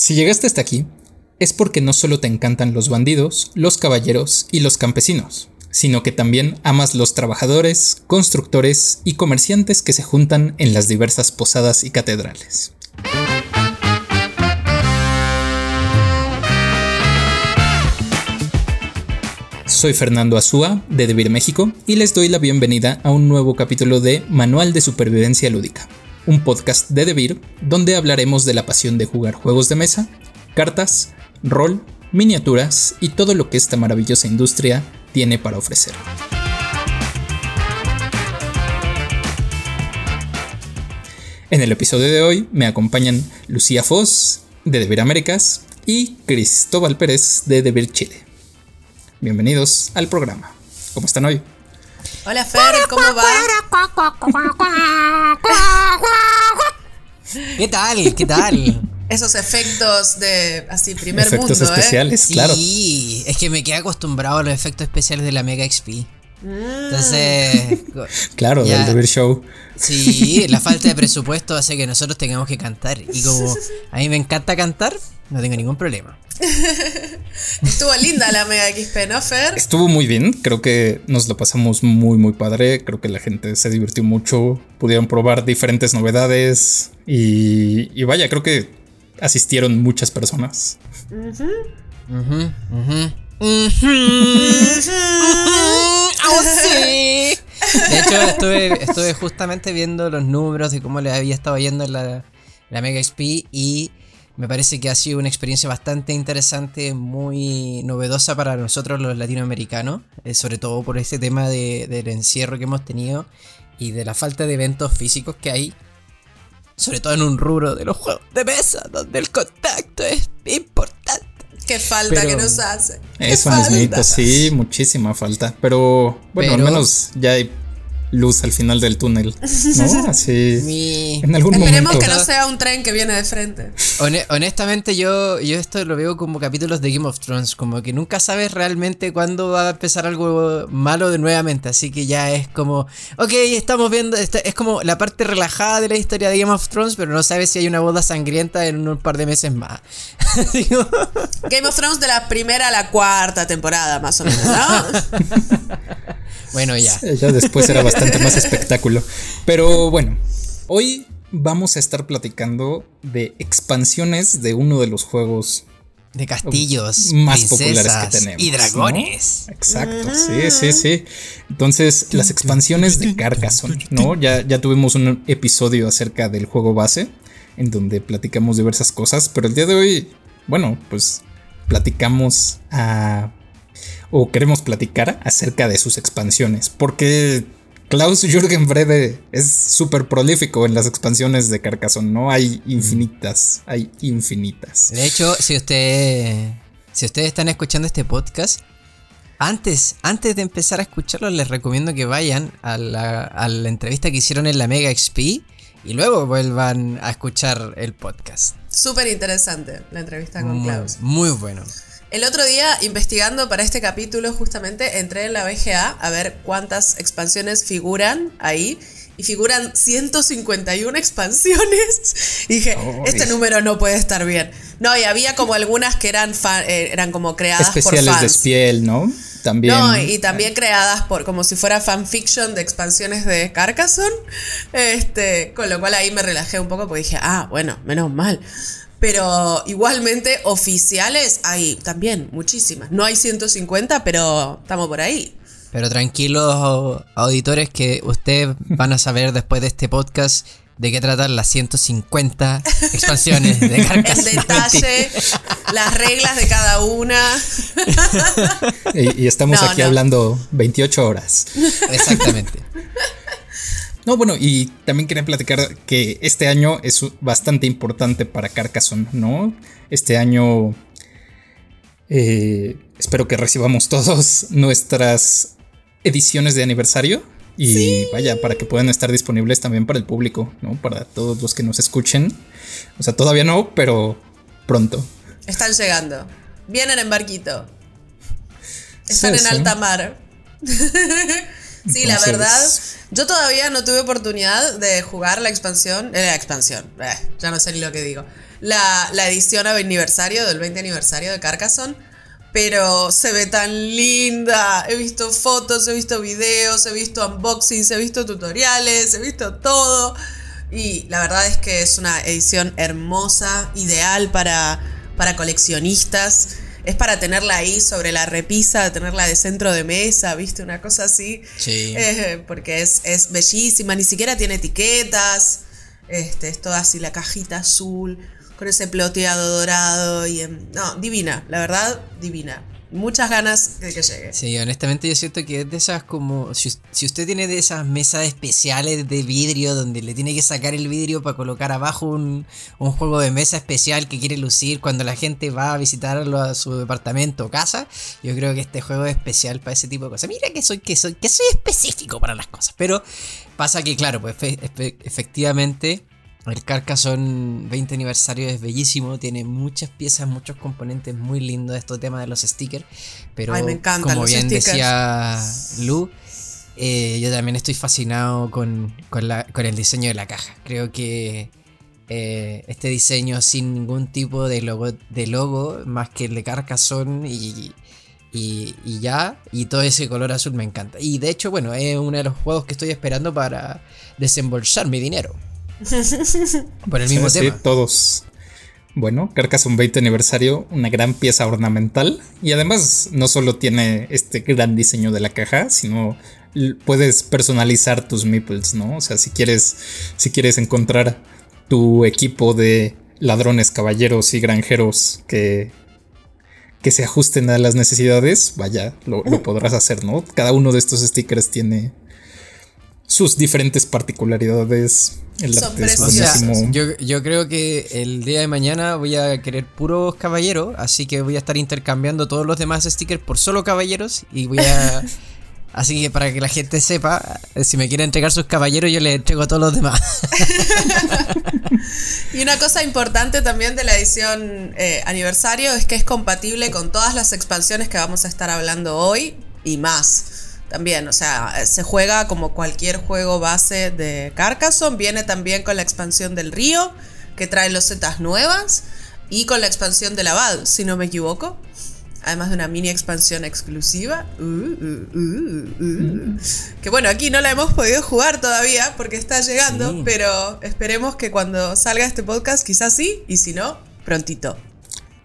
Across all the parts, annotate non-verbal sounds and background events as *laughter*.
Si llegaste hasta aquí, es porque no solo te encantan los bandidos, los caballeros y los campesinos, sino que también amas los trabajadores, constructores y comerciantes que se juntan en las diversas posadas y catedrales. Soy Fernando Azúa de Debir México y les doy la bienvenida a un nuevo capítulo de Manual de Supervivencia Lúdica, un podcast de Debir donde hablaremos de la pasión de jugar juegos de mesa, cartas, rol, miniaturas y todo lo que esta maravillosa industria tiene para ofrecer. En el episodio de hoy me acompañan Lucía Foz de Debir Américas y Cristóbal Pérez de Debir Chile. Bienvenidos al programa. ¿Cómo están hoy? Hola Fer, ¿cómo va? ¿Qué tal? ¿Qué tal? Esos efectos de así primer Efectos mundo, especiales, claro. Sí, es que me quedé acostumbrado a los efectos especiales de la Mega XP. Entonces, *laughs* Claro, Ya. del Debir Show. sí, la falta de *laughs* presupuesto hace que nosotros tengamos que cantar. Y como a mí me encanta cantar, no tengo ningún problema. *laughs* Estuvo linda la Mega XP, ¿no, Fer? Estuvo muy bien, creo que nos lo pasamos muy muy padre, creo que la gente se divirtió mucho, pudieron probar diferentes novedades y, y vaya, creo que asistieron muchas personas. Ujú, ujú. Ujú. *laughs* De hecho, estuve, justamente viendo los números de cómo le había estado yendo en la, la Mega XP y me parece que ha sido una experiencia bastante interesante, muy novedosa para nosotros los latinoamericanos, eh, sobre todo por este tema de- del encierro que hemos tenido y de la falta de eventos físicos que hay, sobre todo en un rubro de los juegos de mesa, donde el contacto es importante. Qué falta Pero- que nos hace. Eso mismito, sí, muchísima falta, pero bueno, Pero- al menos ya hay luz al final del túnel, ¿no? *laughs* Así, Mi- en algún Esperemos momento. que no sea un tren que viene de frente. Hone- honestamente yo, yo esto lo veo como capítulos de Game of Thrones, como que nunca sabes realmente cuándo va a empezar algo malo de nuevamente, así que ya es como, ok, estamos viendo, esta- es como la parte relajada de la historia de Game of Thrones, pero no sabes si hay una boda sangrienta en un par de meses más. *laughs* Game of Thrones de la primera a la cuarta temporada, más o menos, ¿no? *laughs* bueno, ya. Ya después era bastante más espectáculo. Pero bueno, hoy vamos a estar platicando de expansiones de uno de los juegos De castillos, más populares que tenemos. y ¿no? dragones. Exacto, sí, sí, sí. Entonces, las expansiones de Carcassonne, ¿no? Ya, ya tuvimos un episodio acerca del juego base, en donde platicamos diversas cosas, pero el día de hoy, bueno, pues platicamos a... o queremos platicar acerca de sus expansiones, porque Klaus Jürgen Brede es súper prolífico en las expansiones de Carcassonne, ¿no? Hay infinitas, hay infinitas. De hecho, si usted, si ustedes están escuchando este podcast, antes, antes de empezar a escucharlo, les recomiendo que vayan a la, a la entrevista que hicieron en la Mega XP y luego vuelvan a escuchar el podcast. Súper interesante la entrevista con Muy, Klaus. muy bueno. El otro día, investigando para este capítulo, justamente entré en la BGA a ver cuántas expansiones figuran ahí. Y figuran 151 expansiones. *laughs* Y dije, este número no puede estar bien. No, y había como algunas que eran, fan- eh, eran como creadas Especiales por de fans. Spiel, ¿no? También. No, y también creadas por como si fuera fanfiction de expansiones de Carcassonne. Este, con lo cual ahí me relajé un poco porque dije, ah, bueno, menos mal. Pero igualmente oficiales hay también muchísimas. No hay 150, pero estamos por ahí. Pero tranquilos auditores que ustedes van a saber después de este podcast de qué tratan las 150 *laughs* expansiones de En Carcassonne. detalle, las reglas de cada una. *laughs* Y, y estamos No, aquí no. hablando 28 horas. Exactamente. *laughs* No, bueno, y también quería platicar que este año es bastante importante para Carcassonne, ¿no? Este año eh, espero que recibamos todos *laughs* nuestras ediciones de aniversario. Y vaya, para que puedan estar disponibles también para el público, ¿no? Para todos los que nos escuchen. O sea, todavía no, pero pronto. Están llegando. Vienen en barquito. Están Sí, en sí. alta mar. *laughs* Sí, la verdad, yo todavía no tuve oportunidad de jugar la expansión, eh, la expansión, eh, ya no sé ni lo que digo, la, la edición aniversario del 20 aniversario de Carcassonne, pero se ve tan linda. He visto fotos, he visto videos, he visto unboxings, he visto tutoriales, he visto todo. Y la verdad es que es una edición hermosa, ideal para, para coleccionistas. Es para tenerla ahí sobre la repisa, tenerla de centro de mesa, ¿viste? Una cosa así. Sí. Eh, porque es, es bellísima, ni siquiera tiene etiquetas. Este, es toda así la cajita azul, con ese ploteado dorado. y No, divina, la verdad, divina muchas ganas de que llegue. Sí, honestamente yo siento que es de esas como, si, usted tiene de esas mesas especiales de vidrio donde le tiene que sacar el vidrio para colocar abajo un, juego de mesa especial que quiere lucir cuando la gente va a visitarlo a su departamento o casa, yo creo que este juego es especial para ese tipo de cosas. Mira que soy, que soy, que soy específico para las cosas, pero pasa que claro, pues efectivamente el Carcassonne 20 aniversario es bellísimo, tiene muchas piezas, muchos componentes muy lindos de estos temas de los stickers. Pero como bien decía Lu, eh, yo también estoy fascinado con, el diseño de la caja. Creo que eh, este diseño sin ningún tipo de logo, de logo más que el de Carcassonne y, y, y, ya, y todo ese color azul me encanta. Y de hecho, bueno, es uno de los juegos que estoy esperando para desembolsar mi dinero. *laughs* Por el mismo tema. todos. Bueno, Carcassonne 20 aniversario, una gran pieza ornamental. Y además, no solo tiene este gran diseño de la caja, sino puedes personalizar tus meeples, ¿no? O sea, si quieres, si quieres encontrar tu equipo de ladrones, caballeros y granjeros que, que se ajusten a las necesidades, vaya, lo, lo *laughs* podrás hacer, ¿no? Cada uno de estos stickers tiene sus diferentes particularidades. El Son yo, yo, creo que el día de mañana voy a querer puros caballeros, así que voy a estar intercambiando todos los demás stickers por solo caballeros y voy a... *laughs* así que para que la gente sepa, si me quiere entregar sus caballeros, yo les entrego a todos los demás. *laughs* y una cosa importante también de la edición eh, aniversario es que es compatible con todas las expansiones que vamos a estar hablando hoy y más. También, o sea, se juega como cualquier juego base de Carcassonne. Viene también con la expansión del río, que trae los zetas nuevas. Y con la expansión del Abad, si no me equivoco. Además de una mini expansión exclusiva. Uh, uh, uh, que bueno, aquí no la hemos podido jugar todavía porque está llegando. Pero esperemos que cuando salga este podcast, quizás sí. Y si no, prontito.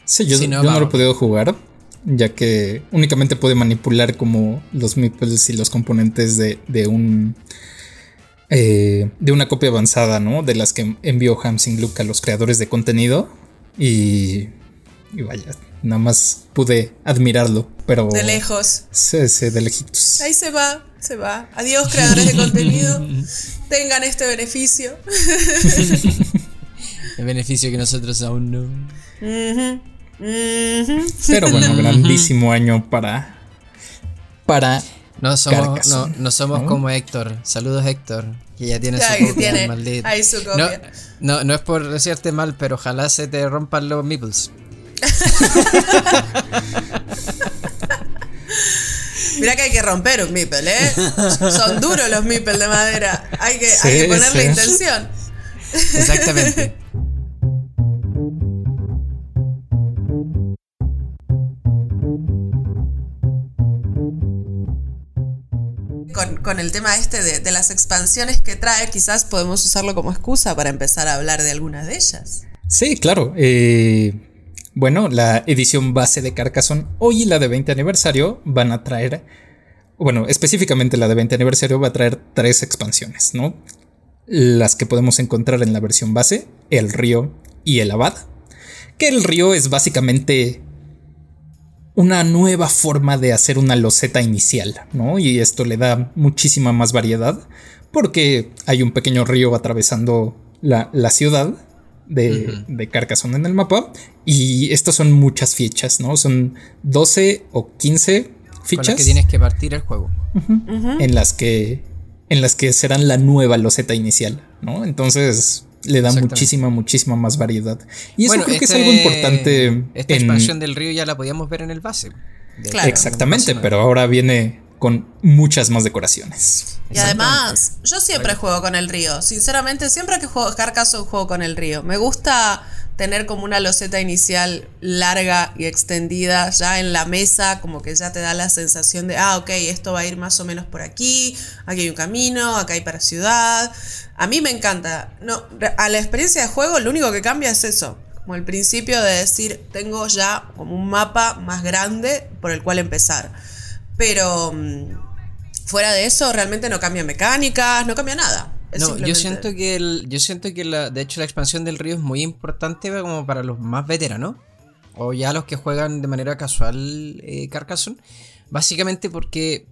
Sí, yo, no, no lo he podido jugar ya que únicamente puede manipular como los meeples y los componentes de, de un eh, de una copia avanzada, ¿no? De las que envió Hamsing Luke a los creadores de contenido y, y vaya, nada más pude admirarlo, pero de lejos. Sí, sí, de lejitos. Ahí se va, se va. Adiós creadores de contenido, *laughs* tengan este beneficio. El beneficio que nosotros aún no. Pero bueno, *laughs* grandísimo año para. Para. No somos, no, somos como Héctor. Saludos, Héctor. Que ya tiene su copia, maldito. Ahí su copia. No, no, es por decirte mal, pero ojalá se te rompan los meeples. *laughs* Mira que hay que romper un meeple, ¿eh? Son duros los meeples de madera. Hay que, hay que ponerle intención. Exactamente. Con, el tema este de, las expansiones que trae, quizás podemos usarlo como excusa para empezar a hablar de algunas de ellas. Sí, claro. Eh, bueno, la edición base de Carcassonne hoy y la de 20 aniversario van a traer, bueno, específicamente la de 20 aniversario va a traer tres expansiones, ¿no? Las que podemos encontrar en la versión base, el río y el abad. Que el río es básicamente una nueva forma de hacer una loseta inicial, ¿no? Y esto le da muchísima más variedad porque hay un pequeño río atravesando la, ciudad de, de, Carcassonne en el mapa y estas son muchas fichas, ¿no? Son 12 o 15 fichas. Con que tienes que partir el juego. En las que en las que serán la nueva loseta inicial, ¿no? Entonces le da muchísima, muchísima más variedad. Y eso creo que es algo importante. Esta expansión del río ya la podíamos ver en el base. Exactamente, pero ahora viene con muchas más decoraciones. Y además, yo siempre juego con el río. Sinceramente, siempre que juego Carcassonne juego con el río. Me gusta tener como una loseta inicial larga y extendida ya en la mesa, como que ya te da la sensación de, ah, ok, esto va a ir más o menos por aquí, aquí hay un camino, acá hay para ciudad. A mí me encanta. No, a la experiencia de juego lo único que cambia es eso, como el principio de decir, tengo ya como un mapa más grande por el cual empezar. Pero mm, fuera de eso, realmente no cambia mecánicas, no cambia nada. No, yo siento que el, yo siento que la, de hecho la expansión del río es muy importante como para los más veteranos o ya los que juegan de manera casual eh, Carcassonne, básicamente porque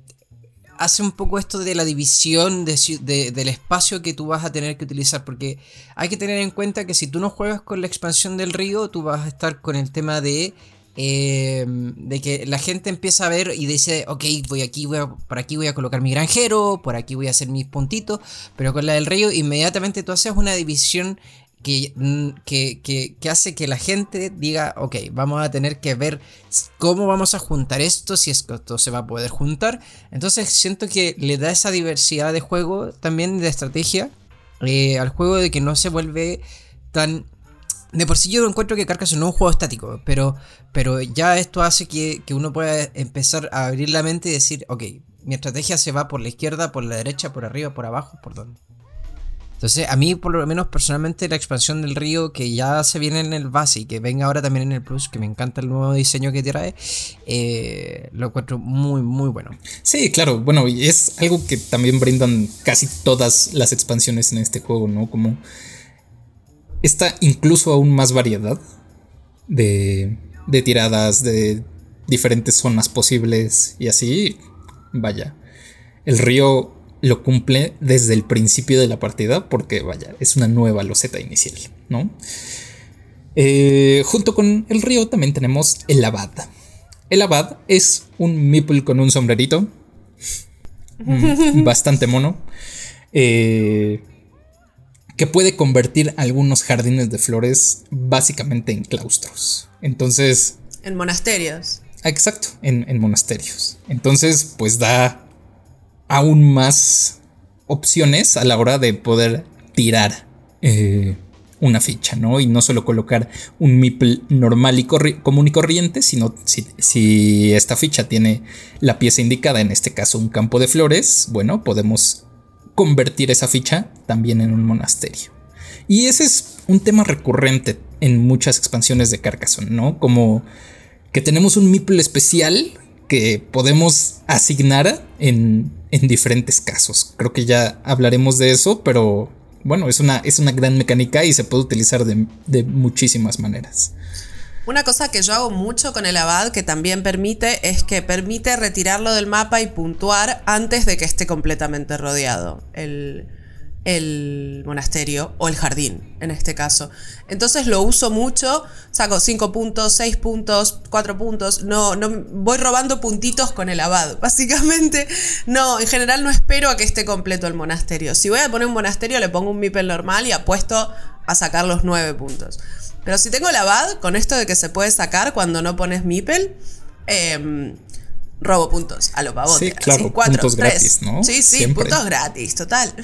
hace un poco esto de la división del espacio que tú vas a tener que utilizar, porque hay que tener en cuenta que si tú no juegas con la expansión del río, tú vas a estar con el tema de eh, de que la gente empieza a ver y dice, ok, voy aquí, voy por aquí voy a colocar mi granjero, por aquí voy a hacer mis puntitos, pero con la del río inmediatamente tú haces una división mm, que, que, que, hace que la gente diga, ok, vamos a tener que ver cómo vamos a juntar esto, si esto se va a poder juntar. Entonces siento que le da esa diversidad de juego, también de estrategia, eh, al juego de que no se vuelve tan de por sí yo encuentro que Carcassonne no es un juego estático, pero, pero ya esto hace que, uno pueda empezar a abrir la mente y decir, ok, mi estrategia se va por la izquierda, por la derecha, por arriba, por abajo, por dónde. Entonces, a mí, por lo menos personalmente, la expansión del río que ya se viene en el base y que venga ahora también en el plus, que me encanta el nuevo diseño que trae, eh, lo encuentro muy, muy bueno. Sí, claro, bueno, y es algo que también brindan casi todas las expansiones en este juego, ¿no? Como está incluso aún más variedad de, de tiradas, de diferentes zonas posibles y así, vaya, el río lo cumple desde el principio de la partida porque, vaya, es una nueva loseta inicial, ¿no? Eh, junto con el río también tenemos el abad. El abad es un meeple con un sombrerito, mm, *laughs* bastante mono. Eh, que puede convertir algunos jardines de flores básicamente en claustros. Entonces... En monasterios. Exacto, en, monasterios. Entonces, pues da aún más opciones a la hora de poder tirar eh, una ficha, ¿no? Y no solo colocar un meeple normal y común y corriente, sino si, si, esta ficha tiene la pieza indicada, en este caso un campo de flores, bueno, podemos convertir esa ficha también en un monasterio. Y ese es un tema recurrente en muchas expansiones de Carcassonne, ¿no? Como que tenemos un meeple especial que podemos asignar en, en, diferentes casos. Creo que ya hablaremos de eso, pero bueno, es una, es una gran mecánica y se puede utilizar de, de muchísimas maneras. Una cosa que yo hago mucho con el abad que también permite es que permite retirarlo del mapa y puntuar antes de que esté completamente rodeado. El, monasterio o el jardín en este caso. Entonces lo uso mucho, saco 5 puntos, 6 puntos, 4 puntos, no, no voy robando puntitos con el abad. *laughs* Básicamente, no, en general no espero a que esté completo el monasterio. Si voy a poner un monasterio le pongo un mipel normal y apuesto a sacar los 9 puntos. Pero si tengo la abad, con esto de que se puede sacar cuando no pones Mipel, em, robo puntos a lo pavote. Sí, claro, puntos gratis, ¿no? Sí, sí, puntos gratis, total. *laughs*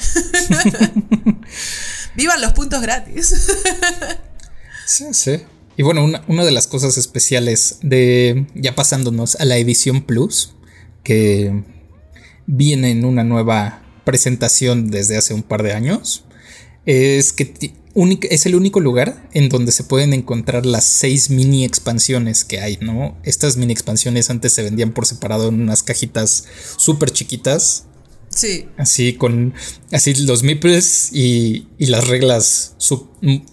*laughs* Vivan los puntos gratis. *laughs* sí, sí. Y bueno, una, una, de las cosas especiales de, ya pasándonos a la edición Plus, que viene en una nueva presentación desde hace un par de años, es que es el único lugar en donde se pueden encontrar las seis mini expansiones que hay, ¿no? Estas mini expansiones antes se vendían por separado en unas cajitas súper chiquitas. Sí. Así con así los meeples y, y las reglas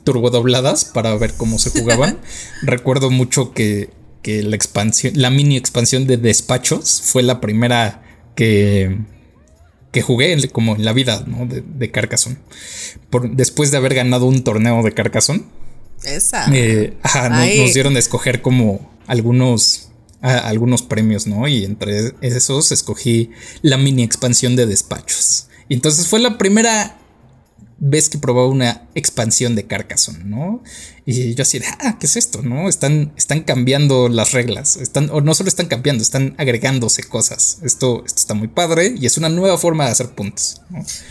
turbodobladas para ver cómo se jugaban. *laughs* Recuerdo mucho que, que la expansión, la mini expansión de despachos fue la primera que, que jugué como en la vida de, de Carcassonne. Por, después de haber ganado un torneo de Carcassonne. Esa. Eh, nos, dieron a escoger como algunos, algunos premios, ¿no? Y entre esos escogí la mini expansión de despachos. Y entonces fue la primera ves que probaba una expansión de Carcassonne, ¿no? Y yo así ah, ¿qué es esto? ¿No? Están, están cambiando las reglas, están, o no solo están cambiando, están agregándose cosas. Esto, esto está muy padre y es una nueva forma de hacer puntos.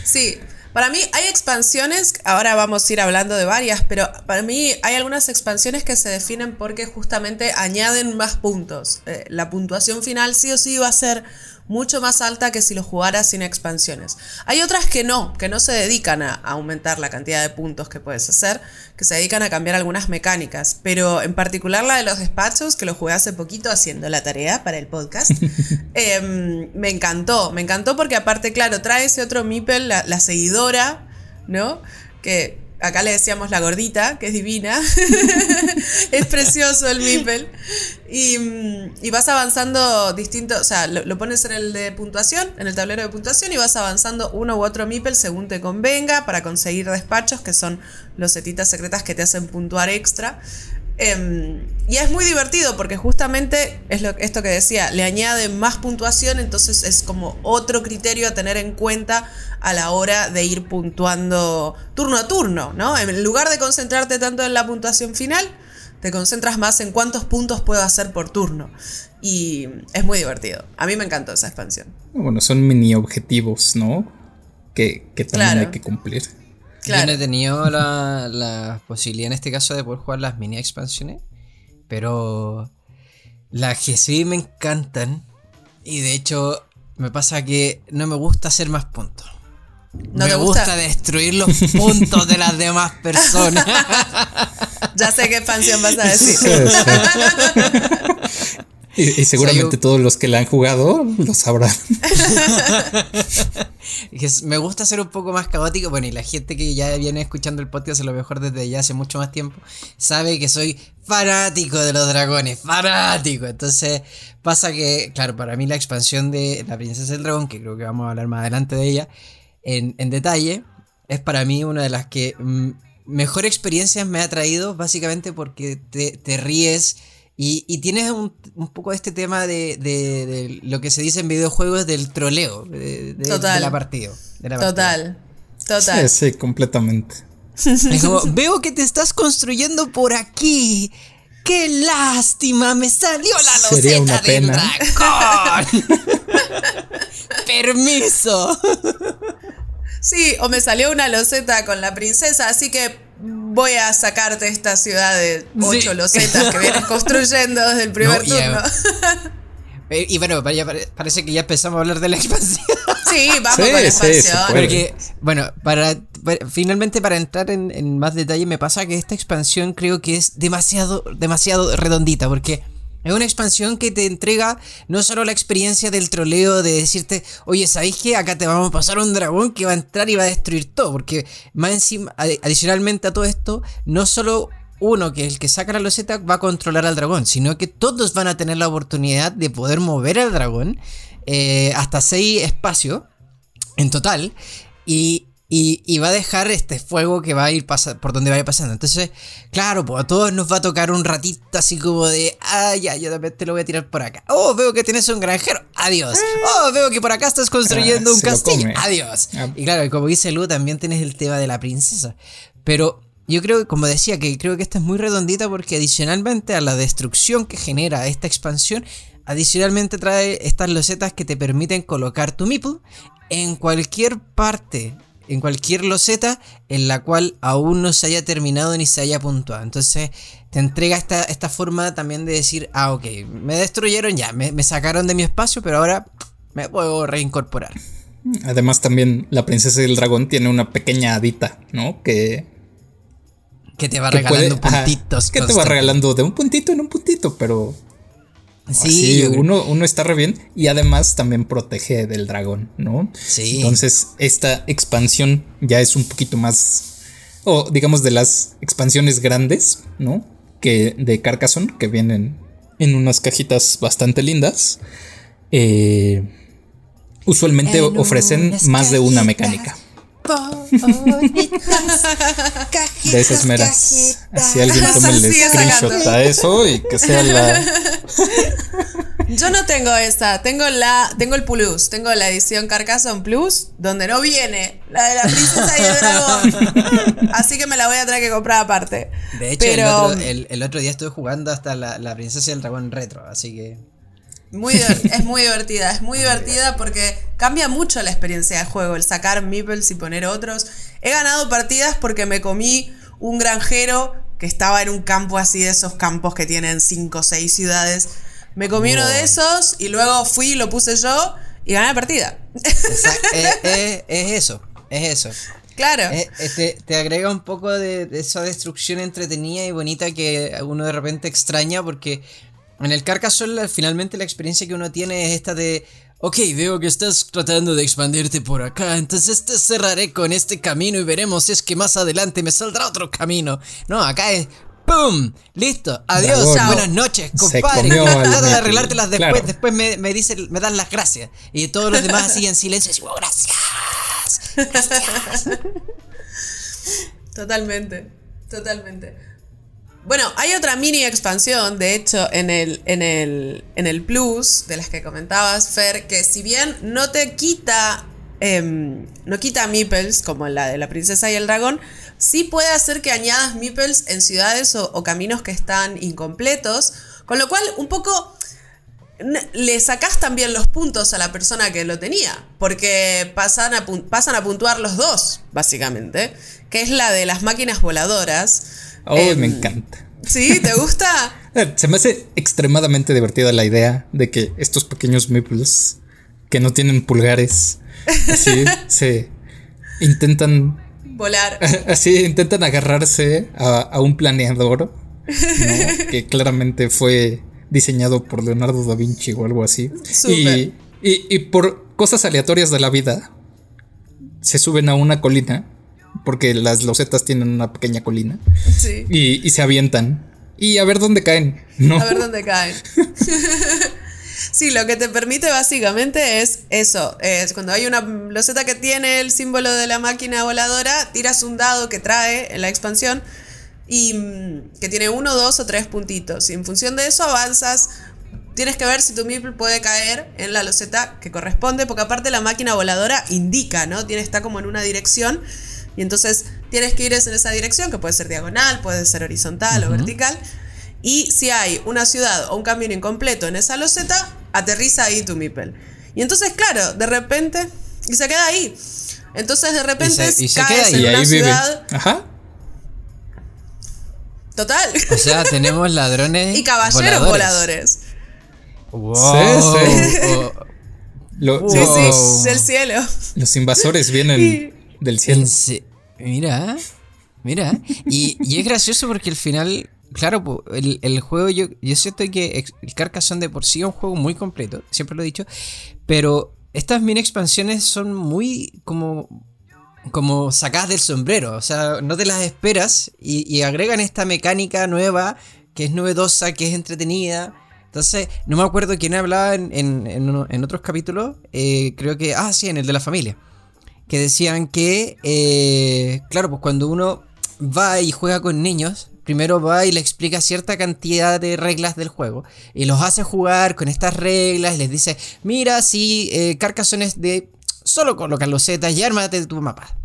Sí, para mí hay expansiones, ahora vamos a ir hablando de varias, pero para mí hay algunas expansiones que se definen porque justamente añaden más puntos. Eh, la puntuación final sí o sí va a ser mucho más alta que si lo jugaras sin expansiones. Hay otras que no, que no se dedican a, aumentar la cantidad de puntos que puedes hacer, que se dedican a cambiar algunas mecánicas, pero en particular la de los despachos, que lo jugué hace poquito haciendo la tarea para el podcast, *laughs* em, me encantó, me encantó porque aparte, claro, trae ese otro Mipel, la, la seguidora, ¿no? Que acá le decíamos la gordita, que es divina. *laughs* es precioso el Mipel. Y, vas avanzando distinto, o sea, lo, pones en el de puntuación, en el tablero de puntuación, y vas avanzando uno u otro Mipel según te convenga para conseguir despachos, que son los setitas secretas que te hacen puntuar extra. Em, y es muy divertido porque justamente es lo, esto que decía, le añade más puntuación, entonces es como otro criterio a tener en cuenta a la hora de ir puntuando turno a turno, ¿no? En lugar de concentrarte tanto en la puntuación final, te concentras más en cuántos puntos puedo hacer por turno. Y es muy divertido. A mí me encantó esa expansión. Bueno, son mini objetivos, ¿no? Que, también hay que cumplir. Yo no he tenido la, posibilidad en este caso de poder jugar las mini expansiones, pero las que sí me encantan, y de hecho me pasa que no me gusta hacer más puntos. ¿No me gusta? destruir los puntos de las demás personas. *laughs* ya sé qué expansión vas a decir. *laughs* Y, seguramente todos los que la han jugado lo sabrán. *laughs* me gusta ser un poco más caótico. Bueno, y la gente que ya viene escuchando el podcast a lo mejor desde ya hace mucho más tiempo sabe que soy fanático de los dragones. Fanático. Entonces pasa que, claro, para mí la expansión de la princesa del dragón, que creo que vamos a hablar más adelante de ella en, detalle, es para mí una de las que mm, mejor experiencias me ha traído, básicamente porque te, te ríes y, tienes un, un, poco este tema de, lo que se dice en videojuegos del troleo de, la partida. Total. Total. Sí, sí, completamente. Como, veo que te estás construyendo por aquí. ¡Qué lástima! ¡Me salió la loseta del dragón! *laughs* ¡Permiso! Sí, o me salió una loseta con la princesa, así que voy a sacarte esta ciudad de ocho losetas que vienes *laughs* construyendo desde el primer turno. Eh, y bueno, parece que ya empezamos a hablar de la *laughs* expansión. Sí, vamos con la expansión. Porque, bueno, para, finalmente para entrar en, en, más detalle, me pasa que esta expansión creo que es demasiado, demasiado redondita, porque es una expansión que te entrega no solo la experiencia del troleo de decirte, oye, ¿sabéis que acá te vamos a pasar un dragón que va a entrar y va a destruir todo? Porque más encima, adicionalmente a todo esto, no solo uno que es el que saca la loseta va a controlar al dragón, sino que todos van a tener la oportunidad de poder mover al dragón eh, hasta seis espacios en total. Y y, va a dejar este fuego que va a ir por donde vaya pasando. Entonces, claro, pues a todos nos va a tocar un ratito así como de, ah, ya, yo también te lo voy a tirar por acá. Oh, veo que tienes un granjero, adiós. Oh, veo que por acá estás construyendo ah, un castillo, adiós. Ah. Y claro, como dice Lu, también tienes el tema de la princesa. Pero yo creo, como decía, que creo que esta es muy redondita porque adicionalmente a la destrucción que genera esta expansión, adicionalmente trae estas losetas que te permiten colocar tu meeple en cualquier parte en cualquier loseta en la cual aún no se haya terminado ni se haya puntuado. Entonces te entrega esta, esta forma también de decir, ah, ok, me destruyeron ya, me, sacaron de mi espacio, pero ahora me puedo reincorporar. Además también la princesa del dragón tiene una pequeña hadita, ¿no? Que... Que te va regalando puntitos. que te va regalando de un puntito en un puntito, pero Sí, uno, uno está re bien y además también protege del dragón, ¿no? Sí. Entonces, esta expansión ya es un poquito más, o digamos de las expansiones grandes, ¿no? Que de Carcassonne, que vienen en unas cajitas bastante lindas. Eh, usualmente ofrecen más de una mecánica. De esas meras. Si alguien toma el screenshot a eso y que sea la. Yo no tengo esta, tengo la, tengo el Plus, tengo la edición Carcassonne Plus, donde no viene la de la princesa y el dragón. Así que me la voy a tener que comprar aparte. De hecho, el, otro, el, otro, día estuve jugando hasta la, la princesa y el dragón retro, así que. Muy es muy divertida, es muy *laughs* divertida porque cambia mucho la experiencia de juego, el sacar meeples y poner otros. He ganado partidas porque me comí un granjero que estaba en un campo así de esos campos que tienen 5 o 6 ciudades. Me comí uno de esos y luego fui, lo puse yo y gané la partida. *laughs* es, eso, es eso. Claro. te, te, agrega un poco de, de, esa destrucción entretenida y bonita que uno de repente extraña porque en el Carcassonne finalmente la experiencia que uno tiene es esta de Ok, veo que estás tratando de expandirte por acá, entonces te cerraré con este camino y veremos si es que más adelante me saldrá otro camino. No, acá es ¡Pum! Listo. Adiós. Buenas noches, compadre. Trata de arreglártelas después. Después me, me, dice, me dan las gracias. Y todos los demás *laughs* siguen en silencio y digo, gracias. Gracias. *laughs* Totalmente. Totalmente. Bueno, hay otra mini expansión, de hecho, en el, en el, en el Plus, de las que comentabas, Fer, que si bien no te quita. Em, no quita meeples, como la de la princesa y el dragón, sí puede hacer que añadas meeples en ciudades o, caminos que están incompletos, con lo cual un poco le sacás también los puntos a la persona que lo tenía, porque pasan a, pasan a puntuar los dos, básicamente, que es la de las máquinas voladoras Oh, me em, encanta. ¿Sí? ¿Te gusta? *laughs* Se me hace extremadamente divertida la idea de que estos pequeños meeples que no tienen pulgares *laughs* así se intentan volar. *laughs* Así intentan agarrarse a, un planeador que claramente fue diseñado por Leonardo da Vinci o algo así. Y, y por cosas aleatorias de la vida se suben a una colina porque las losetas tienen una pequeña colina. Sí. Y, se avientan. Y a ver dónde caen, ¿no? A ver dónde caen. *laughs* sí, lo que te permite básicamente es eso. Es cuando hay una loseta que tiene el símbolo de la máquina voladora, tiras un dado que trae en la expansión y mm, que tiene uno, dos o tres puntitos. Y en función de eso avanzas. Tienes que ver si tu meeple puede caer en la loseta que corresponde, porque aparte la máquina voladora indica, ¿no? Tiene, está como en una dirección y entonces tienes que ir en esa dirección, que puede ser diagonal, puede ser horizontal o vertical. Y si hay una ciudad o un camino incompleto en esa loseta, aterriza ahí tu Mipel. Y entonces, claro, de repente, y se queda ahí. Entonces, de repente, y se, caes en una ciudad. Ajá. Total. O sea, tenemos ladrones. *laughs* y caballeros voladores. Wow. Sí, sí. sí, del cielo. Los invasores vienen del cielo. Mira, mira. Y, es gracioso porque al final, claro, el, juego, yo, yo siento que el Carcassonne de por sí es un juego muy completo, siempre lo he dicho, pero estas mini expansiones son muy como como sacadas del sombrero, o sea, no te las esperas y, agregan esta mecánica nueva que es novedosa, que es entretenida. Entonces, no me acuerdo quién hablaba en, en, otros capítulos, eh, creo que, ah, sí, en el de la familia que decían que, eh, claro, pues cuando uno va y juega con niños, primero va y le explica cierta cantidad de reglas del juego y los hace jugar con estas reglas les dice, mira, si eh, Carcassonne es de solo colocar los Z y ármate de tu mapa.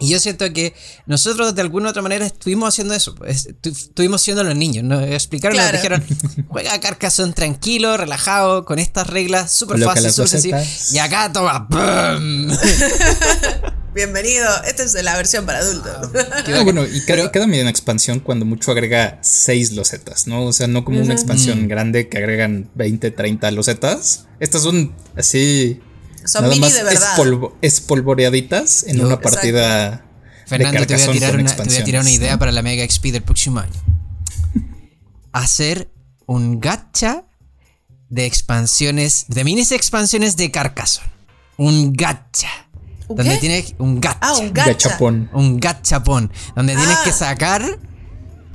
Y yo siento que nosotros de alguna u otra manera estuvimos haciendo eso. Pues, estuvimos siendo los niños. Nos explicaron, nos dijeron, *laughs* juega Carcassonne tranquilo, relajado, con estas reglas súper fáciles, súper Y acá toma, *laughs* Bienvenido, esta es la versión para adultos. Ah, bueno, y cada, cada media expansión cuando mucho agrega 6 losetas, ¿no? O sea, no como una expansión mm. grande que agregan 20, 30 losetas. Estas son así son mini de verdad. espolvoreaditas en una partida. Fernando, te, voy a tirar una, te voy a tirar una idea para la Mega XP del próximo año. *laughs* Hacer un gacha de expansiones, de minis expansiones de Carcassonne. Un gacha. donde tienes un gacha. Ah, un gacha. Gachapón. Un gachapón. Donde tienes que ah. sacar,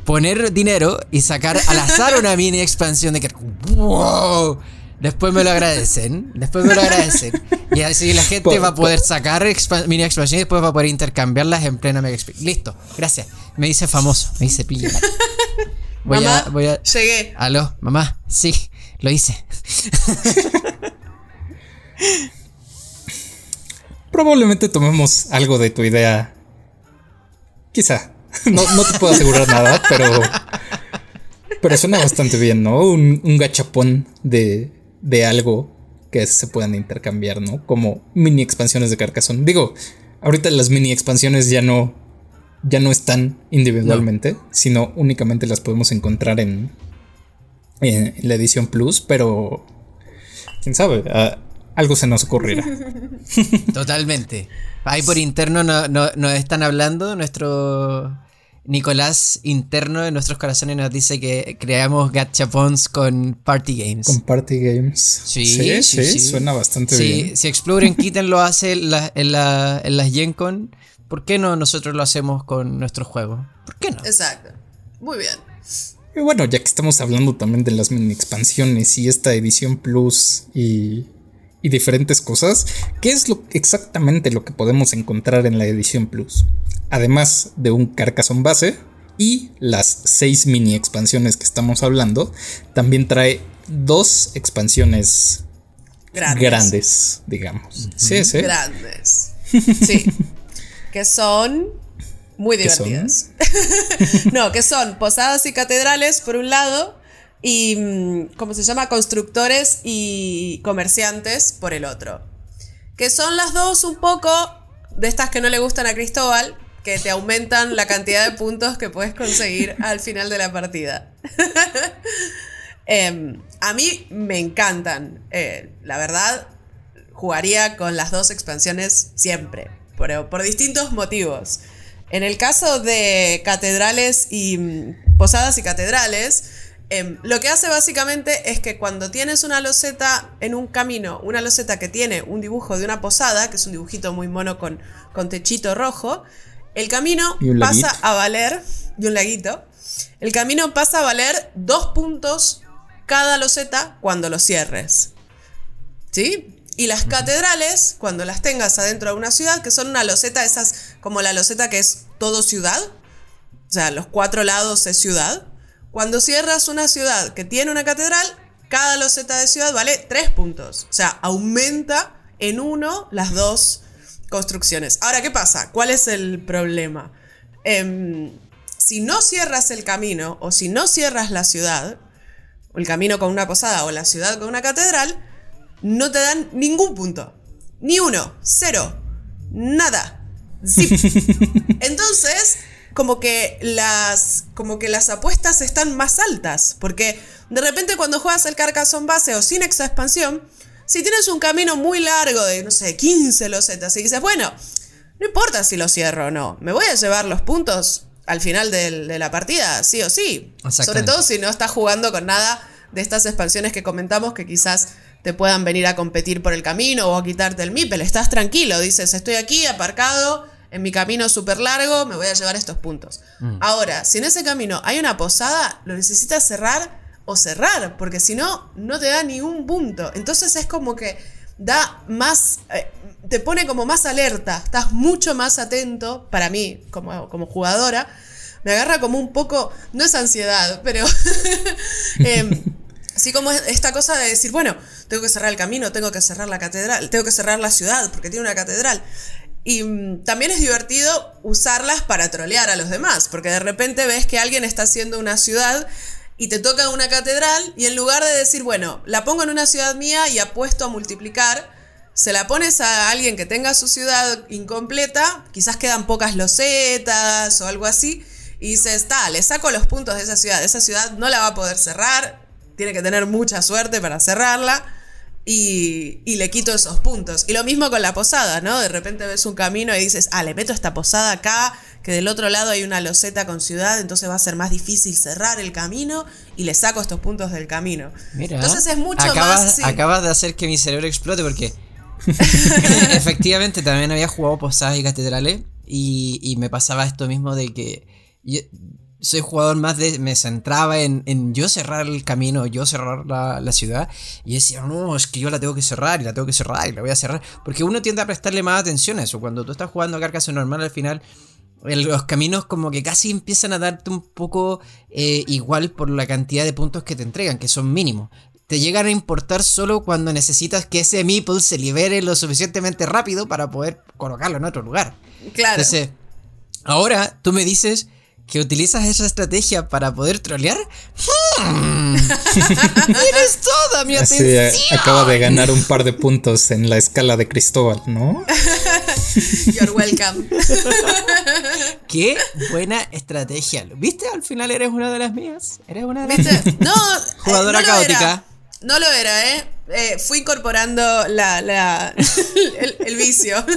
poner dinero y sacar al azar *laughs* una mini expansión de Carcassonne. ¡Wow! Después me lo agradecen. Después me lo agradecen. Y así la gente va a poder sacar mini expansiones y después va a poder intercambiarlas en plena Mega Listo. Gracias. Me dice famoso. Me dice pilla. *laughs* Voy mamá, a, voy a. llegué. Aló, mamá. Sí, lo hice. *laughs* Probablemente tomemos algo de tu idea. Quizá. No, no te puedo asegurar nada, pero. Pero suena bastante bien, ¿no? Un, un gachapón de, de algo que se puedan intercambiar, ¿no? Como mini expansiones de Carcassonne. Digo, ahorita las mini expansiones ya no. Ya no están individualmente, sino únicamente las podemos encontrar en, en, la edición Plus, pero. Quién sabe. Algo se nos ocurrirá. *laughs* Totalmente. Ahí por interno no, no están hablando. Nuestro Nicolás interno de nuestros corazones nos dice que creamos gachapons con party games. Con party games. Sí, sí, sí, sí. suena bastante sí, bien. Si Explorer Kitten lo hace en, la, en, la, en las Gen Con, ¿por qué no nosotros lo hacemos con nuestro juego? ¿Por qué no? Exacto. Muy bien. Y bueno, ya que estamos hablando también de las mini expansiones y esta edición Plus y y diferentes cosas, ¿qué es lo, exactamente lo que podemos encontrar en la edición Plus? Además de un Carcassonne base y las seis mini expansiones que estamos hablando, también trae dos expansiones grandes, grandes digamos. Sí, sí. Grandes. Sí. *laughs* que son muy divertidas. *laughs* no, que son posadas y catedrales por un lado y, ¿cómo se llama? Constructores y comerciantes por el otro. Que son las dos un poco de estas que no le gustan a Cristóbal, que te aumentan la cantidad de puntos que puedes conseguir al final de la partida. *laughs* eh, a mí me encantan. Eh, la verdad, jugaría con las dos expansiones siempre, por, por distintos motivos. En el caso de catedrales y posadas y catedrales, eh, lo que hace básicamente es que cuando tienes una loseta en un camino, una loseta que tiene un dibujo de una posada, que es un dibujito muy mono con, con techito rojo, el camino pasa a valer, y un laguito, el camino pasa a valer dos puntos cada loseta cuando lo cierres. ¿Sí? Y las catedrales, cuando las tengas adentro de una ciudad, que son una loseta, esas como la loseta que es todo ciudad, o sea, los cuatro lados es ciudad, cuando cierras una ciudad que tiene una catedral, cada loseta de ciudad vale 3 puntos. O sea, aumenta en uno las dos construcciones. Ahora, ¿qué pasa? ¿Cuál es el problema? Eh, si no cierras el camino o si no cierras la ciudad, o el camino con una posada o la ciudad con una catedral, no te dan ningún punto. Ni uno, cero, nada. Sí. *laughs* Entonces, como que las como que las apuestas están más altas, porque de repente cuando juegas el Carcassonne base o sin esta expansión, si tienes un camino muy largo de no sé, 15 losetas y dices, bueno, no importa si lo cierro o no, me voy a llevar los puntos al final de, de la partida, sí o sí. Sobre todo si no estás jugando con nada de estas expansiones que comentamos que quizás te puedan venir a competir por el camino o a quitarte el MIPEL. Estás tranquilo, dices, estoy aquí aparcado en mi camino súper largo, me voy a llevar estos puntos. Mm. Ahora, si en ese camino hay una posada, lo necesitas cerrar o cerrar, porque si no, no te da ni un punto. Entonces es como que da más, eh, te pone como más alerta, estás mucho más atento, para mí, como, como jugadora, me agarra como un poco, no es ansiedad, pero... *laughs* eh, Así como esta cosa de decir, bueno, tengo que cerrar el camino, tengo que cerrar la catedral, tengo que cerrar la ciudad porque tiene una catedral. Y mm, también es divertido usarlas para trolear a los demás, porque de repente ves que alguien está haciendo una ciudad y te toca una catedral y en lugar de decir, bueno, la pongo en una ciudad mía y apuesto a multiplicar, se la pones a alguien que tenga su ciudad incompleta, quizás quedan pocas losetas o algo así, y dices, está, le saco los puntos de esa ciudad, esa ciudad no la va a poder cerrar, tiene que tener mucha suerte para cerrarla. Y, y, le quito esos puntos. Y lo mismo con la posada, ¿no? De repente ves un camino y dices, ah, le meto esta posada acá, que del otro lado hay una loseta con ciudad, entonces va a ser más difícil cerrar el camino y le saco estos puntos del camino. Mira, entonces es mucho acabas, más. Sí. Acabas de hacer que mi cerebro explote porque *laughs* efectivamente también había jugado posadas y catedrales y, y me pasaba esto mismo de que. Yo, soy jugador más de. Me centraba en, en yo cerrar el camino, yo cerrar la, la, ciudad. Y decía, no, es que yo la tengo que cerrar y la tengo que cerrar y la voy a cerrar. Porque uno tiende a prestarle más atención a eso. Cuando tú estás jugando a Carcassonne normal al final. los caminos como que casi empiezan a darte un poco eh, igual por la cantidad de puntos que te entregan, que son mínimos. Te llegan a importar solo cuando necesitas que ese meeple se libere lo suficientemente rápido para poder colocarlo en otro lugar. Claro. Entonces, ahora tú me dices que utilizas esa estrategia para poder trolear. Hmm. *laughs* Tienes toda mi Así, atención. a- acaba de ganar un par de puntos en la escala de Cristóbal, ¿no? *laughs* You're welcome. *laughs* Qué buena estrategia. ¿Viste? Al final eres una de las mías. Eres una de las ¿Viste? No, eh, Jugadora lo caótica. Era. No lo era, ¿eh? Eh, fui incorporando la, la- *laughs* el, el vicio. *laughs*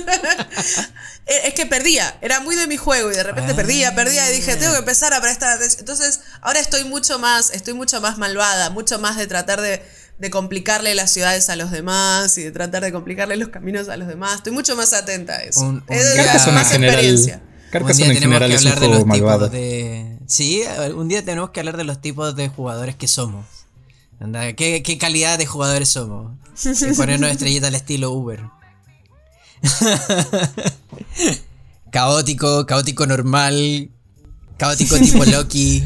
Eh, es que perdía, era muy de mi juego y de repente Ah. perdía, perdía y dije, tengo que empezar a prestar atención. Entonces, ahora estoy mucho más, estoy mucho más malvada, mucho más de tratar de, de complicarle las ciudades a los demás y de tratar de complicarle los caminos a los demás. Estoy mucho más atenta a eso. Un- un es de día- más, general. experiencia. Un Carcassonne día en tenemos general que es un hablar de los juego malvado. tipos de. Sí, un día tenemos que hablar de los tipos de jugadores que somos. Anda, ¿Qué, qué calidad de jugadores somos? Y ponernos estrellita al estilo Uber. *laughs* caótico, caótico normal, caótico *laughs* tipo Loki.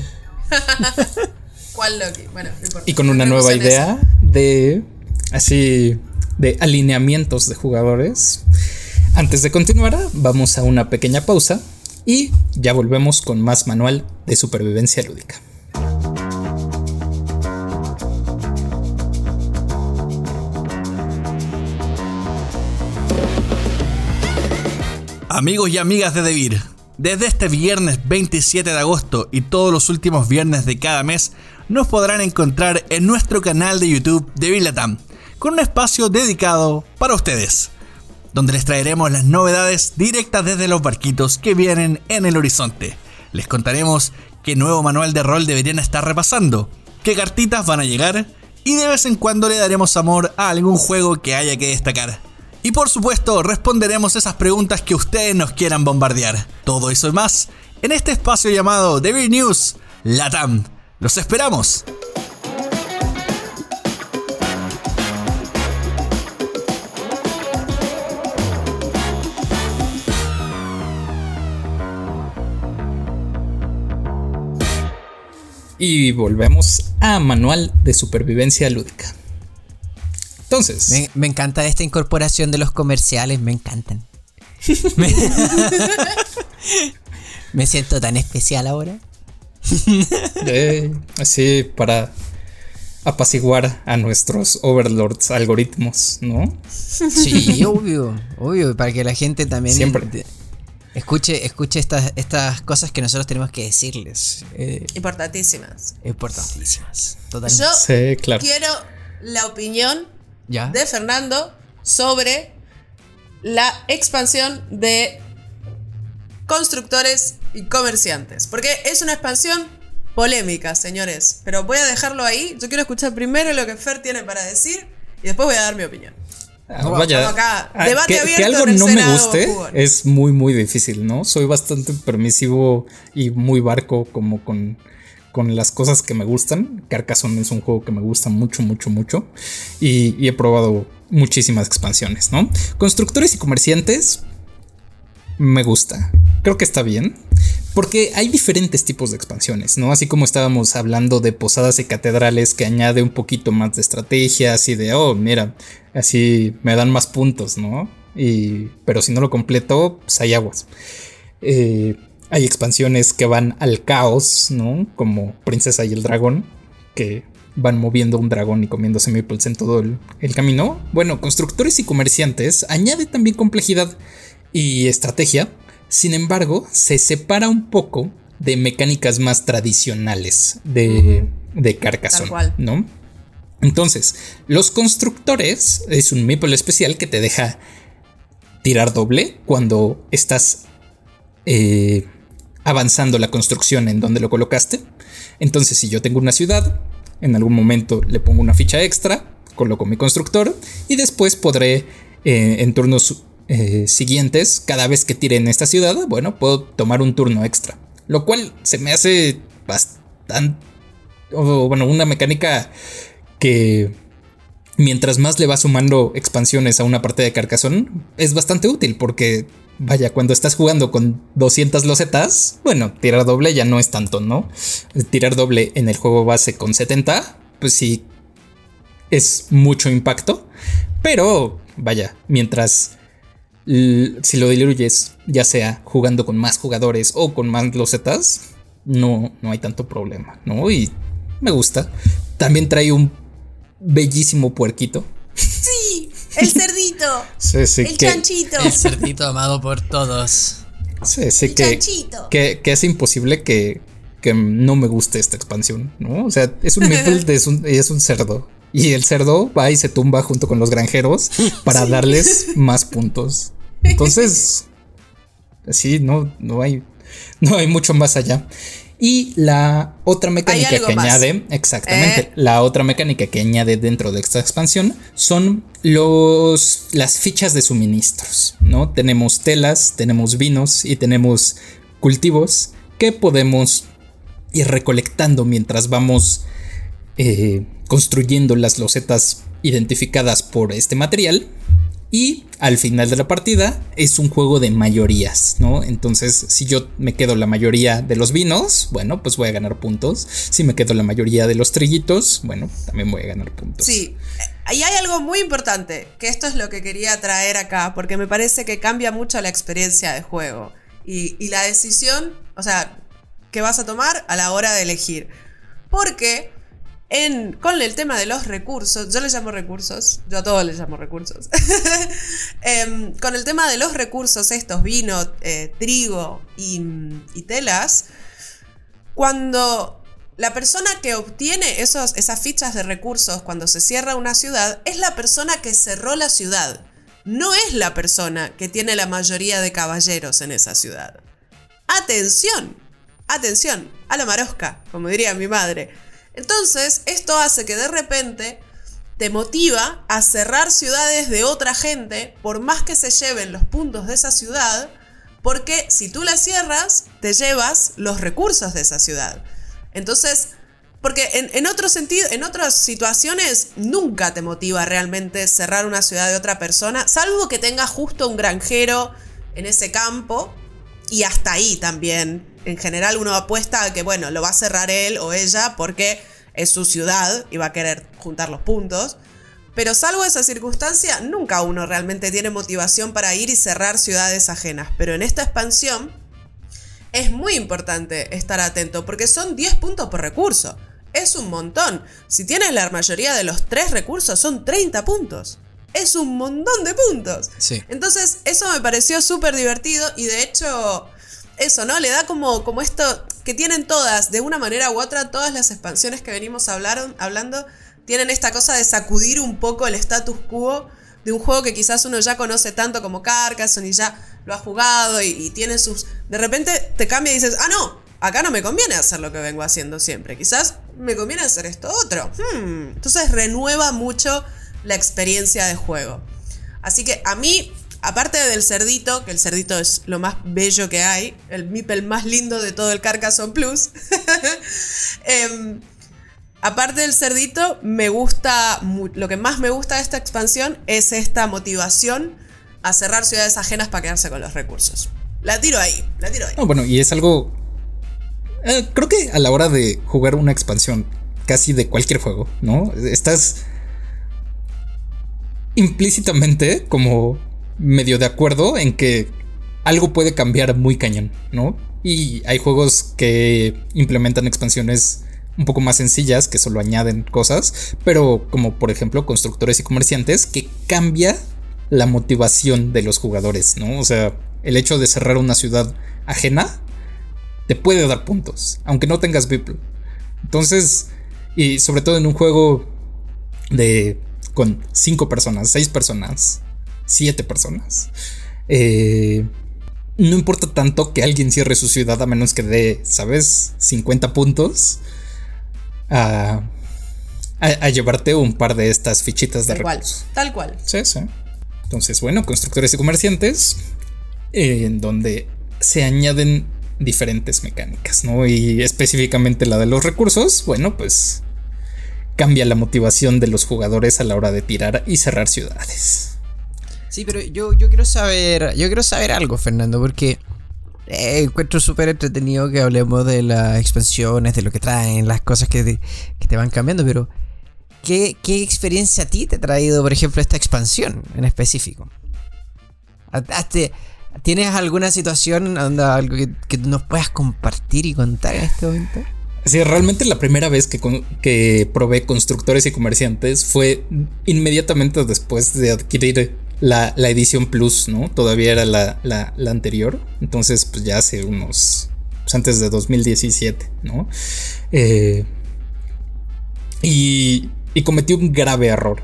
¿Cuál Loki? Bueno, no importa. Y con una nueva idea de así de alineamientos de jugadores. Antes de continuar, vamos a una pequeña pausa y ya volvemos con más manual de supervivencia lúdica. Amigos y amigas de Devir, desde este viernes 27 de agosto y todos los últimos viernes de cada mes, nos podrán encontrar en nuestro canal de YouTube Devir Latam, con un espacio dedicado para ustedes, donde les traeremos las novedades directas desde los barquitos que vienen en el horizonte. Les contaremos qué nuevo manual de rol deberían estar repasando, qué cartitas van a llegar y de vez en cuando le daremos amor a algún juego que haya que destacar. Y por supuesto, responderemos esas preguntas que ustedes nos quieran bombardear. Todo eso y más en este espacio llamado Devil News Latam. ¡Los esperamos! Y volvemos a manual de supervivencia lúdica. Entonces, Me, me encanta esta incorporación de los comerciales, me encantan. me, *laughs* me siento tan especial ahora. eh, así para apaciguar a nuestros overlords algoritmos, ¿no? Sí, obvio, obvio, para que la gente también Siempre. escuche, escuche estas, estas cosas que nosotros tenemos que decirles. Eh, Importantísimas. importantísimas. Totalmente. Yo Sí, claro. quiero la opinión ¿Ya? de Fernando sobre la expansión de constructores y comerciantes. Porque es una expansión polémica, señores. Pero voy a dejarlo ahí. Yo quiero escuchar primero lo que Fer tiene para decir y después voy a dar mi opinión. Ah, vaya, acá. ah, Debate que, abierto que algo en el no me guste jugón. es muy muy difícil, ¿no? Soy bastante permisivo y muy barco como con, con las cosas que me gustan. Carcassonne es un juego que me gusta mucho, mucho, mucho. Y, y he probado muchísimas expansiones, ¿no? Constructores y comerciantes me gusta. Creo que está bien. Porque hay diferentes tipos de expansiones, ¿no? Así como estábamos hablando de posadas y catedrales que añade un poquito más de estrategia, así de, oh, mira, así me dan más puntos, ¿no? Y, pero si no lo completo, pues hay aguas. Eh, hay expansiones que van al caos, ¿no? Como Princesa y el Dragón, que van moviendo un dragón y comiéndose meeples en todo el, el camino. Bueno, constructores y comerciantes añade también complejidad y estrategia. Sin embargo, se separa un poco de mecánicas más tradicionales de, de Carcassonne. ¿no? Entonces, los constructores es un meeple especial que te deja tirar doble cuando estás eh, avanzando la construcción en donde lo colocaste. Entonces, si yo tengo una ciudad, en algún momento le pongo una ficha extra, coloco mi constructor y después podré eh, en turnos eh, siguientes, cada vez que tire en esta ciudad, bueno, puedo tomar un turno extra. Lo cual se me hace bastante... bueno, una mecánica que mientras más le vas sumando expansiones a una parte de Carcassonne, es bastante útil porque vaya, cuando estás jugando con 200 losetas, bueno, tirar doble ya no es tanto, ¿no? Tirar doble en el juego base con 70, pues sí, es mucho impacto. Pero, vaya, mientras si lo diluyes, ya sea jugando con más jugadores o con más losetas, no, no hay tanto problema, ¿no? Y me gusta. También trae un bellísimo puerquito. Sí, el cerdito. sí, sí, el chanchito. El cerdito amado por todos. Sí, sí, que, que, que, es imposible que, que no me guste esta expansión, ¿no? O sea, es un meeple *laughs* es un, es un cerdo. Y el cerdo va y se tumba junto con los granjeros para darles más puntos. Entonces, *laughs* sí, no, no hay, no hay mucho más allá. Y la otra mecánica que añade, exactamente, eh. la otra mecánica que añade dentro de esta expansión son los, las fichas de suministros, ¿no? Tenemos telas, tenemos vinos y tenemos cultivos que podemos ir recolectando mientras vamos eh, construyendo las losetas identificadas por este material. Y al final de la partida es un juego de mayorías, ¿no? Entonces, si yo me quedo la mayoría de los vinos, bueno, pues voy a ganar puntos. Si me quedo la mayoría de los trillitos, bueno, también voy a ganar puntos. Sí, y hay algo muy importante, que esto es lo que quería traer acá, porque me parece que cambia mucho la experiencia de juego y, y la decisión, o sea, que vas a tomar a la hora de elegir. Porque con el tema de los recursos, yo les llamo recursos, yo a todos les llamo recursos, *laughs* em, con el tema de los recursos, estos vino, eh, trigo y, y, telas, cuando la persona que obtiene esos, esas fichas de recursos cuando se cierra una ciudad es la persona que cerró la ciudad, no es la persona que tiene la mayoría de caballeros en esa ciudad. Atención, atención, a la marosca, como diría mi madre. Entonces, esto hace que de repente te motiva a cerrar ciudades de otra gente, por más que se lleven los puntos de esa ciudad, porque si tú la cierras, te llevas los recursos de esa ciudad. Entonces, porque en, en otro sentido, en otras situaciones, nunca te motiva realmente cerrar una ciudad de otra persona, salvo que tenga justo un granjero en ese campo, y hasta ahí también en general uno apuesta a que, bueno, lo va a cerrar él o ella porque es su ciudad y va a querer juntar los puntos. Pero salvo esa circunstancia, nunca uno realmente tiene motivación para ir y cerrar ciudades ajenas. Pero en esta expansión es muy importante estar atento porque son 10 puntos por recurso. Es un montón. Si tienes la mayoría de los 3 recursos, son 30 puntos. Es un montón de puntos. Sí. Entonces, eso me pareció súper divertido y de hecho eso, ¿no? Le da como, como esto que tienen todas, de una manera u otra, todas las expansiones que venimos hablando, tienen esta cosa de sacudir un poco el status quo de un juego que quizás uno ya conoce tanto como Carcassonne y ya lo ha jugado y, tiene sus... De repente te cambia y dices, ah, no, acá no me conviene hacer lo que vengo haciendo siempre, quizás me conviene hacer esto otro. Hmm. Entonces renueva mucho la experiencia de juego. Así que a mí Aparte del cerdito, que el cerdito es lo más bello que hay, el Mipel más lindo de todo el Carcassonne Plus. *laughs* Em, aparte del cerdito, me gusta, lo que más me gusta de esta expansión es esta motivación a cerrar ciudades ajenas para quedarse con los recursos. La tiro ahí, la tiro ahí. bueno, y es algo... Eh, creo que a la hora de jugar una expansión casi de cualquier juego, ¿no? Estás implícitamente como medio de acuerdo en que algo puede cambiar muy cañón, ¿no? Y hay juegos que implementan expansiones un poco más sencillas, que solo añaden cosas, pero como por ejemplo constructores y comerciantes, que cambia la motivación de los jugadores, ¿no? O sea, el hecho de cerrar una ciudad ajena te puede dar puntos, aunque no tengas Beeple. Entonces, y sobre todo en un juego de con cinco personas, seis personas, siete personas. Eh, no importa tanto que alguien cierre su ciudad a menos que dé, ¿sabes? 50 puntos a, a, llevarte un par de estas fichitas de tal recursos. Cual, tal cual. Sí, sí. Entonces, bueno, constructores y comerciantes, en donde se añaden diferentes mecánicas, ¿no? Y específicamente la de los recursos, bueno, pues cambia la motivación de los jugadores a la hora de tirar y cerrar ciudades. Sí, pero yo, yo quiero saber. Yo quiero saber algo, Fernando, porque eh, encuentro súper entretenido que hablemos de las expansiones, de lo que traen, las cosas que te, que te van cambiando, pero ¿qué, ¿qué, experiencia a ti te ha traído, por ejemplo, esta expansión en específico? ¿Tienes alguna situación, algo que, que, nos puedas compartir y contar en este momento? Sí, realmente la primera vez que, que probé constructores y comerciantes fue inmediatamente después de adquirir la, edición Plus, ¿no? Todavía era la, la, anterior. Entonces, pues ya hace unos. Pues antes de 2017, ¿no? Eh, y, y cometí un grave error.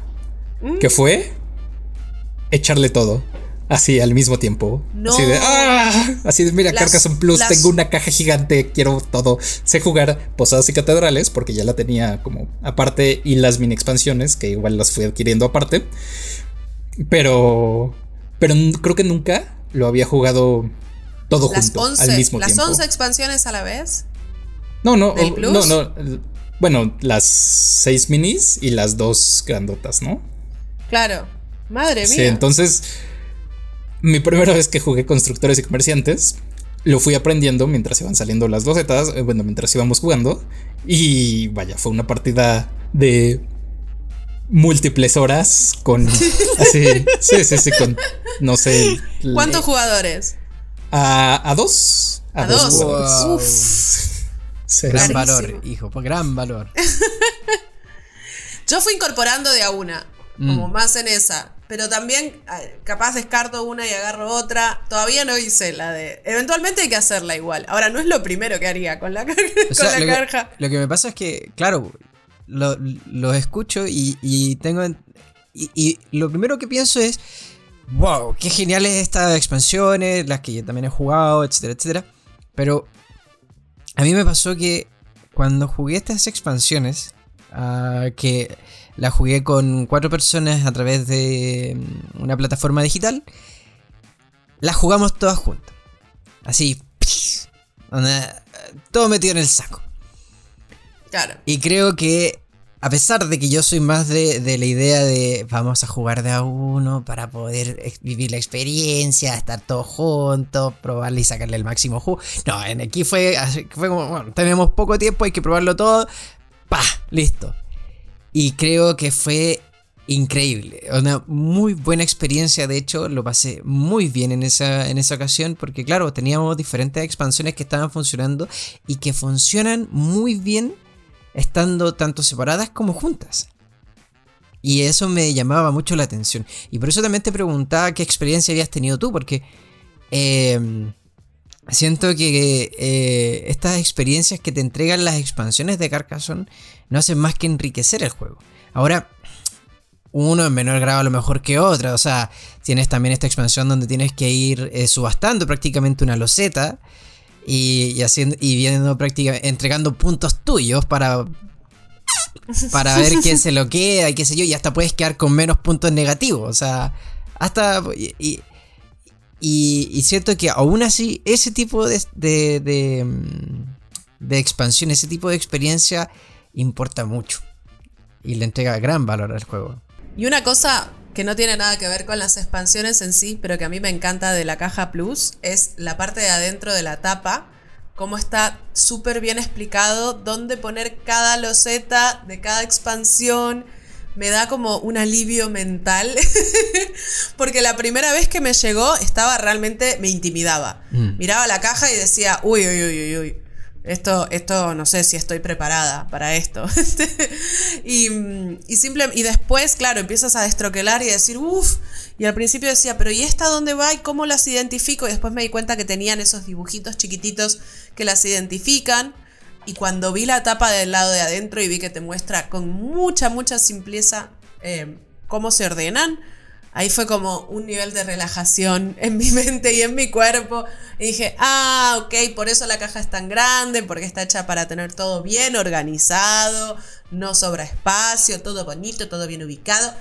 Mm. Que fue echarle todo. Así al mismo tiempo. Así de, ¡ah! Así de, mira, Carcassonne Plus, tengo una caja gigante, quiero todo. Sé jugar Posadas y Catedrales, porque ya la tenía como aparte, y las mini expansiones, que igual las fui adquiriendo aparte. Pero. Pero creo que nunca lo había jugado todo junto al mismo ¿Las tiempo. ¿Las 11 expansiones a la vez? No, no, no, no. Bueno, las 6 minis y las dos grandotas, ¿no? Claro. Madre mía. Sí, entonces. Mi primera vez que jugué constructores y comerciantes, lo fui aprendiendo mientras iban saliendo las docetas, eh, bueno, mientras íbamos jugando. Y vaya, fue una partida de múltiples horas con *laughs* así, sí, sí, sí, con no sé. ¿Cuántos jugadores? A, a dos. A, dos. gran valor, hijo, gran valor. *laughs* Yo fui incorporando de a una, como mm. más en esa. Pero también capaz descarto una y agarro otra. Todavía no hice la de. Eventualmente hay que hacerla igual. Ahora no es lo primero que haría con la, *laughs* con la lo carja. lo que me pasa es que, claro, lo, escucho y, tengo... Y, lo primero que pienso es, wow, qué geniales estas expansiones, las que yo también he jugado, etcétera, etcétera. Pero a mí me pasó que cuando jugué estas expansiones, ah, que las jugué con cuatro personas a través de mm, una plataforma digital, las jugamos todas juntas. Así, todo metido en el saco. Y creo que, a pesar de que yo soy más de, la idea de vamos a jugar de a uno para poder vivir la experiencia, estar todos juntos, probarle y sacarle el máximo jugo. No, en aquí fue, fue como, bueno, tenemos poco tiempo, hay que probarlo todo. ¡Pah! Listo. Y creo que fue increíble. Una muy buena experiencia, de hecho, lo pasé muy bien en esa, en esa ocasión, porque claro, teníamos diferentes expansiones que estaban funcionando y que funcionan muy bien estando tanto separadas como juntas. Y eso me llamaba mucho la atención. Y por eso también te preguntaba qué experiencia habías tenido tú, porque em, siento que eh, estas experiencias que te entregan las expansiones de Carcassonne no hacen más que enriquecer el juego. Ahora, uno en menor grado a lo mejor que otra. O sea, tienes también esta expansión donde tienes que ir eh, subastando prácticamente una loseta y, haciendo, y viendo prácticamente, entregando puntos tuyos para, para ver quién se lo queda y qué sé yo, y hasta puedes quedar con menos puntos negativos, o sea, hasta... Y, siento que aún así ese tipo de, de, de, de expansión, ese tipo de experiencia importa mucho y le entrega gran valor al juego. Y una cosa que no tiene nada que ver con las expansiones en sí, pero que a mí me encanta de la caja Plus, es la parte de adentro de la tapa, cómo está súper bien explicado dónde poner cada loseta de cada expansión. Me da como un alivio mental, *laughs* porque la primera vez que me llegó estaba realmente, me intimidaba. Mm. Miraba la caja y decía, uy, uy, uy, uy, uy esto, esto no sé si estoy preparada para esto. *laughs* y, y, simple, y después, claro, empiezas a destroquelar y decir, uff. Y al principio decía, pero ¿y esta dónde va y cómo las identifico? Y después me di cuenta que tenían esos dibujitos chiquititos que las identifican. Y cuando vi la tapa del lado de adentro y vi que te muestra con mucha, mucha simpleza eh, cómo se ordenan, ahí fue como un nivel de relajación *laughs* en mi mente y en mi cuerpo. Y dije, ah, ok, por eso la caja es tan grande, porque está hecha para tener todo bien organizado, no sobra espacio, todo bonito, todo bien ubicado.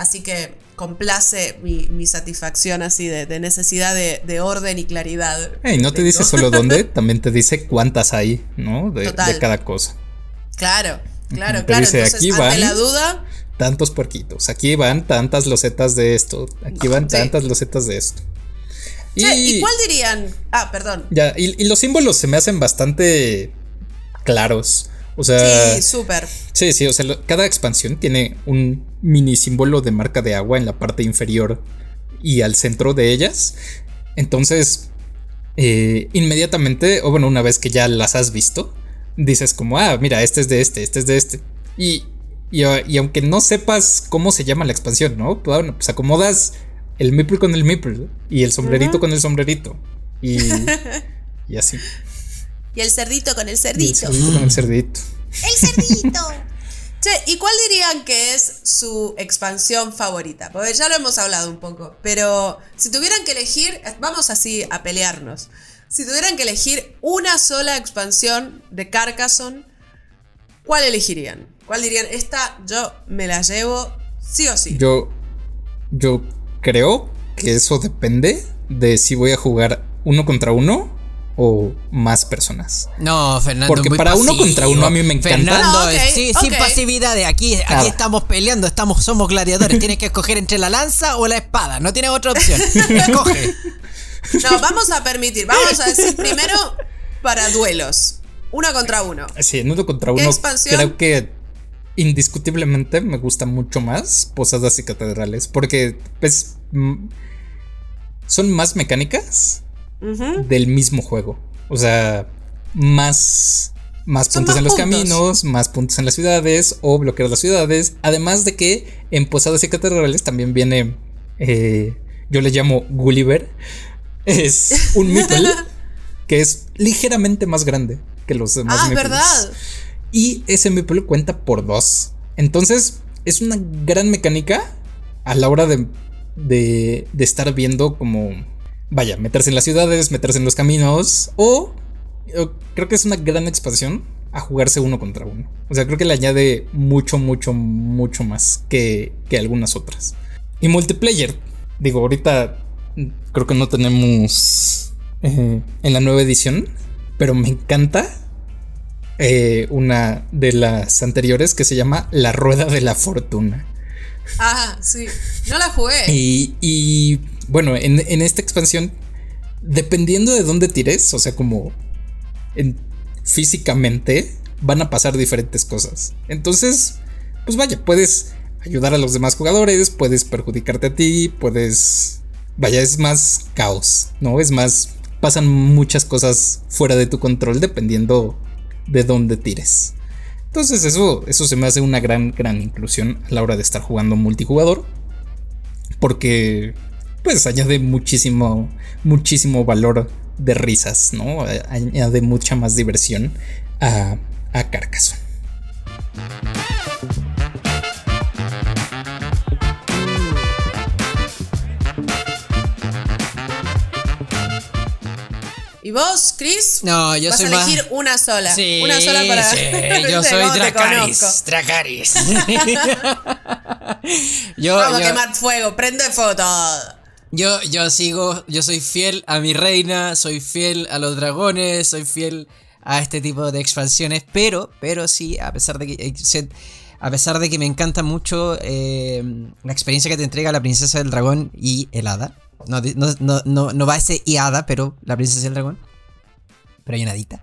Así que complace mi, satisfacción así de, necesidad de, orden y claridad. Y no te dice solo dónde, *laughs* también te dice cuántas hay, ¿no? De, cada cosa. Claro, claro, claro. Entonces, ante la duda, tantos puerquitos, aquí van tantas losetas de esto, aquí van Sí. tantas losetas de esto. Che, ¿Y cuál dirían? Ah, perdón. Ya, y, y los símbolos se me hacen bastante claros. O sea, Sí, súper. sí, sí, o sea, lo- cada expansión tiene un mini símbolo de marca de agua en la parte inferior y al centro de ellas. Entonces, eh, inmediatamente, o bueno, una vez que ya las has visto, dices como, ah, mira, este es de este, este es de este. Y, y, y aunque no sepas cómo se llama la expansión, ¿no? Pues, bueno, pues acomodas el meeple con el meeple y el sombrerito con el sombrerito. Y, *laughs* y así. Y el cerdito con el Y el cerdito. cerdito con el cerdito. *laughs* El cerdito. *laughs* Che, ¿y cuál dirían que es su expansión favorita? Porque ya lo hemos hablado un poco, pero si tuvieran que elegir, vamos así a pelearnos. Si tuvieran que elegir una sola expansión de Carcassonne, ¿cuál elegirían? ¿Cuál dirían? Esta yo me la llevo sí o sí. Yo, yo creo que eso depende de si voy a jugar uno contra uno o más personas. No, Fernando. Porque muy para uno contra uno a mí me encanta. Fernando, Ah, ok, sí, sin pasividad. Aquí, aquí Nada. estamos peleando, estamos, somos gladiadores. *laughs* Tienes que escoger entre la lanza o la espada. No tienes otra opción. *laughs* Escoge. No, vamos a permitir, vamos a decir primero para duelos. Uno contra uno. Sí, en uno contra ¿Qué uno expansión? creo que indiscutiblemente me gusta mucho más Posadas y Catedrales. Porque pues, mm, son más mecánicas Del mismo juego. O sea, más, más Son puntos más en los puntos. caminos, más puntos en las ciudades o bloquear las ciudades. Además de que en Posadas y Catedrales también viene, eh, yo le llamo Gulliver. Es un *laughs* meeple que es ligeramente más grande que los demás. Ah, meeples. verdad. Y ese meeple cuenta por dos. Entonces, es una gran mecánica a la hora de, de, de estar viendo como, vaya, meterse en las ciudades, meterse en los caminos. O creo que es una gran expansión a jugarse uno contra uno. O sea, creo que le añade mucho, mucho, mucho más que, que algunas otras. Y multiplayer, digo, ahorita creo que no tenemos eh, en la nueva edición, pero me encanta eh, una de las anteriores que se llama La Rueda de la Fortuna. Ah, sí. No la jugué. Y, y, bueno, en, en esta expansión, dependiendo de dónde tires, o sea, como en- físicamente, van a pasar diferentes cosas. Entonces, pues vaya, puedes ayudar a los demás jugadores, puedes perjudicarte a ti, puedes... Vaya, es más caos, ¿no? Es más... Pasan muchas cosas fuera de tu control dependiendo de dónde tires. Entonces eso, eso se me hace una gran, gran inclusión a la hora de estar jugando multijugador. Porque pues añade muchísimo, muchísimo valor de risas, ¿no? Añade mucha más diversión a, a Carcassonne. ¿Y vos, Chris? No, yo Vas soy a más- elegir una sola. Sí, una sola para. sí, *laughs* yo soy ¿Cómo te Dracaris. Dracaris. *laughs* yo, Vamos yo- a quemar fuego, prende fuego todo. Yo, yo sigo, yo soy fiel a mi reina, soy fiel a los dragones, soy fiel a este tipo de expansiones, pero, pero sí, a pesar de que, eh, a pesar de que me encanta mucho eh, la experiencia que te entrega la princesa del dragón y el hada. No, no, no, no va ese y hada, pero la princesa del dragón. Pero hay una hadita.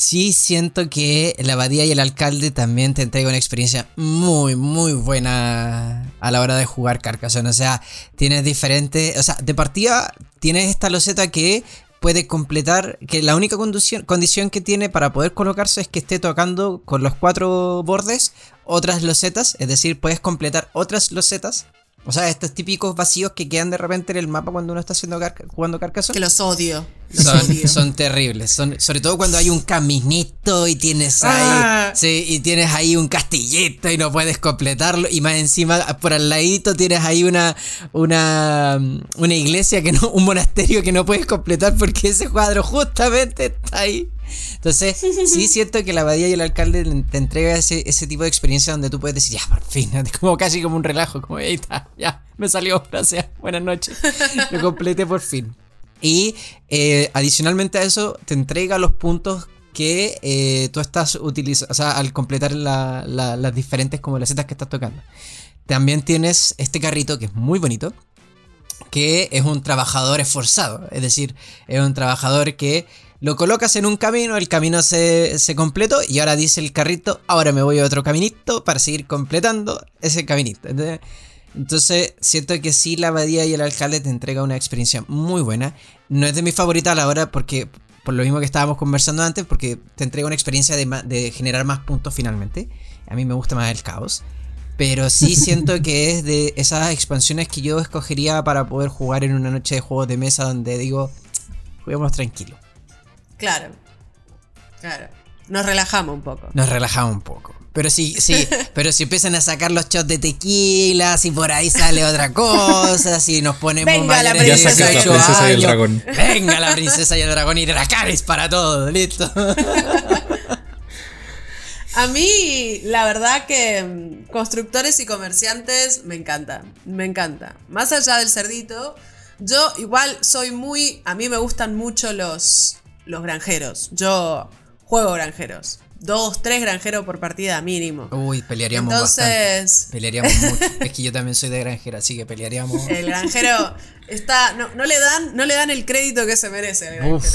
Sí siento que la abadía y el alcalde también te entrega una experiencia muy, muy buena a la hora de jugar Carcassonne. O sea, tienes diferentes... O sea, de partida tienes esta loseta que puede completar... Que la única condición que tiene para poder colocarse es que esté tocando con los cuatro bordes otras losetas. Es decir, puedes completar otras losetas. O sea, estos típicos vacíos que quedan de repente en el mapa cuando uno está haciendo car- jugando Carcassonne. Que los odio. Los Son, odio. son terribles, son, sobre todo cuando hay un caminito y tienes ahí, Ah. sí, y tienes ahí un castillito y no puedes completarlo y más encima por al ladito tienes ahí una una una iglesia que no un monasterio que no puedes completar porque ese cuadro justamente está ahí. Entonces, sí *laughs* siento que la abadía y el alcalde te entrega ese, ese tipo de experiencia donde tú puedes decir, ya, por fin, *laughs* como casi como un relajo, como, ahí está, ya, me salió, *laughs* gracias, buenas noches, lo completé por fin. Y eh, adicionalmente a eso, te entrega los puntos que eh, tú estás utilizando, o sea, al completar la- la- las diferentes como las setas que estás tocando. También tienes este carrito que es muy bonito, que es un trabajador esforzado, es decir, es un trabajador que lo colocas en un camino, el camino se, se completó y ahora dice el carrito, ahora me voy a otro caminito para seguir completando ese caminito. ¿entendés? Entonces, siento que sí, la abadía y el alcalde te entrega una experiencia muy buena. No es de mi favorita a la hora porque, por lo mismo que estábamos conversando antes, porque te entrega una experiencia de, de generar más puntos finalmente. A mí me gusta más el caos. Pero sí *laughs* siento que es de esas expansiones que yo escogería para poder jugar en una noche de juegos de mesa donde digo, juguemos tranquilo. Claro. Claro. Nos relajamos un poco. Nos relajamos un poco. Pero sí, sí, *laughs* pero si empiezan a sacar los shots de tequila, si por ahí sale otra cosa, si nos ponemos Venga, la princesa y el 18 princesa y el dragón. Venga la princesa y el dragón y Dracarys para todo, listo. A mí, la verdad que mm, constructores y comerciantes me encanta, me encanta. Más allá del cerdito, yo igual soy muy, a mí me gustan mucho los, los granjeros. Yo juego granjeros. Dos, tres granjeros por partida mínimo. Uy, pelearíamos bastante. Entonces, Pelearíamos *laughs* mucho. Es que yo también soy de granjera, así que pelearíamos. el granjero está, no, no le dan, no le dan el crédito que se merece al granjero. Uf,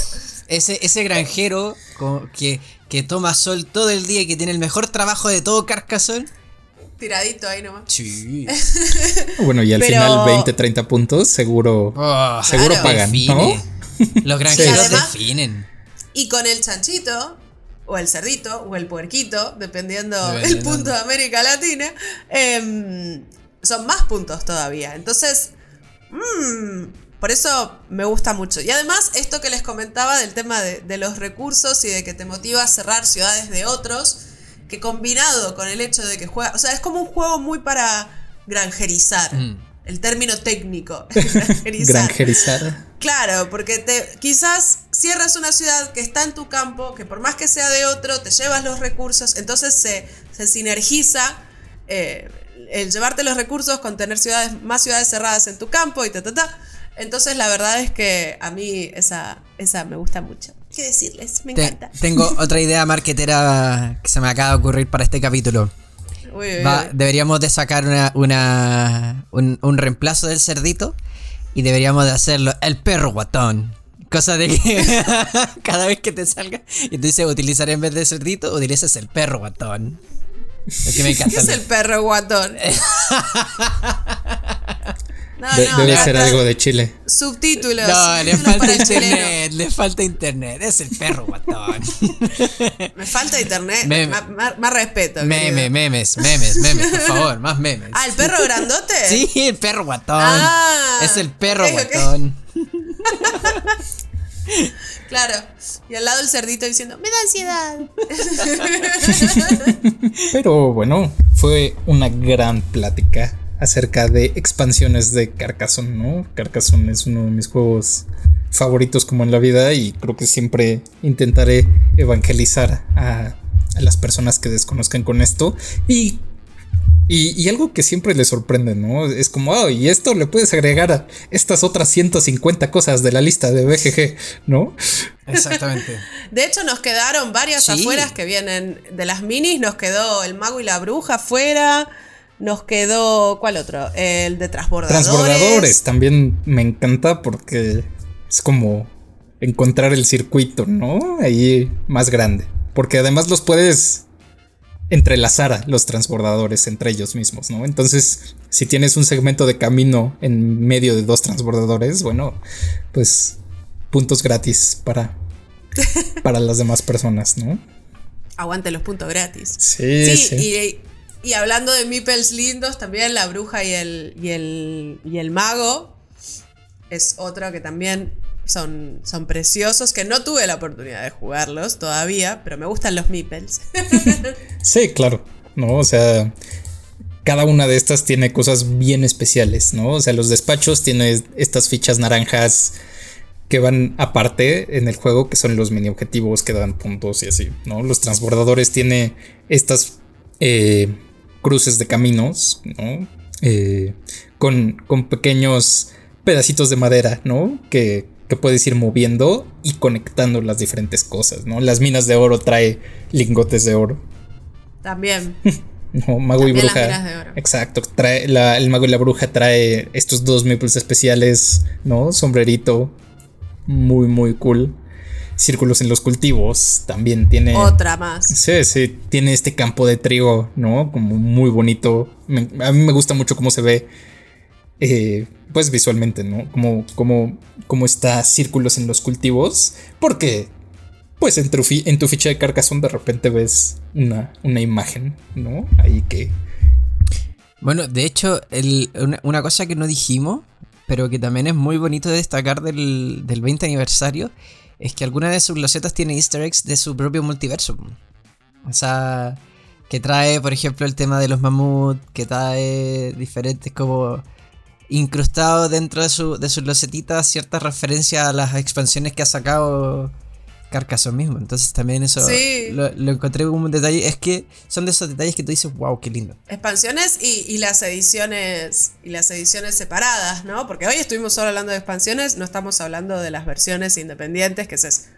ese, ese granjero que, que toma sol todo el día y que tiene el mejor trabajo de todo Carcassonne. Tiradito ahí nomás. Sí. *laughs* Bueno, y al Pero- final 20, 30 puntos, seguro. Oh, Seguro Claro. pagan, define. ¿no? *laughs* Los granjeros Además- definen. Y con el chanchito, o el cerdito, o el puerquito, dependiendo el Dependiendo. punto de América Latina, em, son más puntos todavía. Entonces, mm, por eso me gusta mucho. Y además, esto que les comentaba del tema de, de los recursos y de que te motiva a cerrar ciudades de otros, que combinado con el hecho de que juega, o sea, es como un juego muy para granjerizar. Mm. El término técnico. *laughs* granjerizar. Granjerizar. Claro, porque te quizás cierras una ciudad que está en tu campo, que por más que sea de otro, te llevas los recursos, entonces se, se sinergiza eh, el llevarte los recursos con tener ciudades, más ciudades cerradas en tu campo y ta ta ta. Entonces la verdad es que a mí esa, esa me gusta mucho. ¿Qué decirles? Me Te- encanta. tengo otra idea marquetera que se me acaba de ocurrir para este capítulo. Uy, uy, Va- uy. deberíamos de sacar una, una- un, un reemplazo del cerdito y deberíamos de hacerlo el perro guatón. Cosa de que *laughs* cada vez que te salga y te dice utilizar en vez de cerdito, utilices el perro guatón. Es que me *laughs* ¿Qué encanta. es el perro guatón? *laughs* No, De- no, debe ser algo de Chile. Subtítulos. No, le falta internet, le falta internet. Es el perro guatón. *laughs* Me falta internet. Meme. Más, más- más respeto. Meme, memes, memes, memes, por favor, más memes. Ah, el perro grandote. *laughs* Sí, el perro guatón. Ah, es el perro ok, ok. guatón. *laughs* Claro. Y al lado el cerdito diciendo, me da ansiedad. Pero bueno, fue una gran plática acerca de expansiones de Carcassonne, ¿no? Carcassonne es uno de mis juegos favoritos como en la vida y creo que siempre intentaré evangelizar a, a las personas que desconozcan con esto y, y, y algo que siempre les sorprende, ¿no? Es como, oh, y esto le puedes agregar a estas otras 150 cosas de la lista de BGG, ¿no? Exactamente. *laughs* De hecho, nos quedaron varias Sí. afueras que vienen de las minis. Nos quedó el mago y la bruja afuera. Nos quedó, ¿cuál otro? El de transbordadores. Transbordadores también me encanta porque es como encontrar el circuito, ¿no? Ahí más grande. Porque además los puedes entrelazar a los transbordadores entre ellos mismos, ¿no? Entonces, si tienes un segmento de camino en medio de dos transbordadores, bueno, pues puntos gratis para, *laughs* para las demás personas, ¿no? Aguante los puntos gratis. Sí, sí. Y, y hablando de meeples lindos, también la bruja y el, y el, y el mago es otro que también son, son preciosos, que no tuve la oportunidad de jugarlos todavía, pero me gustan los meeples. *laughs* Sí, claro, ¿no? O sea, cada una de estas tiene cosas bien especiales, ¿no? O sea, los despachos tienen estas fichas naranjas que van aparte en el juego, que son los mini objetivos que dan puntos y así, ¿no? Los transbordadores tiene estas eh, cruces de caminos, ¿no? Eh, con, con pequeños pedacitos de madera, ¿no? Que, que puedes ir moviendo y conectando las diferentes cosas, ¿no? Las minas de oro trae lingotes de oro. También. *laughs* No, mago y bruja. Exacto. Trae el mago y la bruja trae estos dos meeples especiales, ¿no? Sombrerito. Muy, muy cool. Círculos en los cultivos. También tiene. Otra más. Sí, sí. Tiene este campo de trigo, ¿no? Como muy bonito. a mí me gusta mucho cómo se ve. Eh, pues visualmente, ¿no? Como, como, como está círculos en los cultivos. Porque pues en tu, en tu ficha de Carcassonne de repente ves una, una imagen, ¿no? Ahí que... Bueno, de hecho, una, cosa que no dijimos, pero que también es muy bonito de destacar del, del 20 aniversario, es que alguna de sus losetas tiene easter eggs de su propio multiverso. O sea, que trae, por ejemplo, el tema de los mamuts, que trae diferentes como incrustados dentro de, su, de sus losetitas ciertas referencias a las expansiones que ha sacado Carcassonne mismo. Entonces también eso lo, encontré como un detalle. Es que son de esos detalles que tú dices, wow, qué lindo. Expansiones y, las ediciones y las ediciones separadas, ¿no? Porque hoy estuvimos solo hablando de expansiones, no estamos hablando de las versiones independientes, que es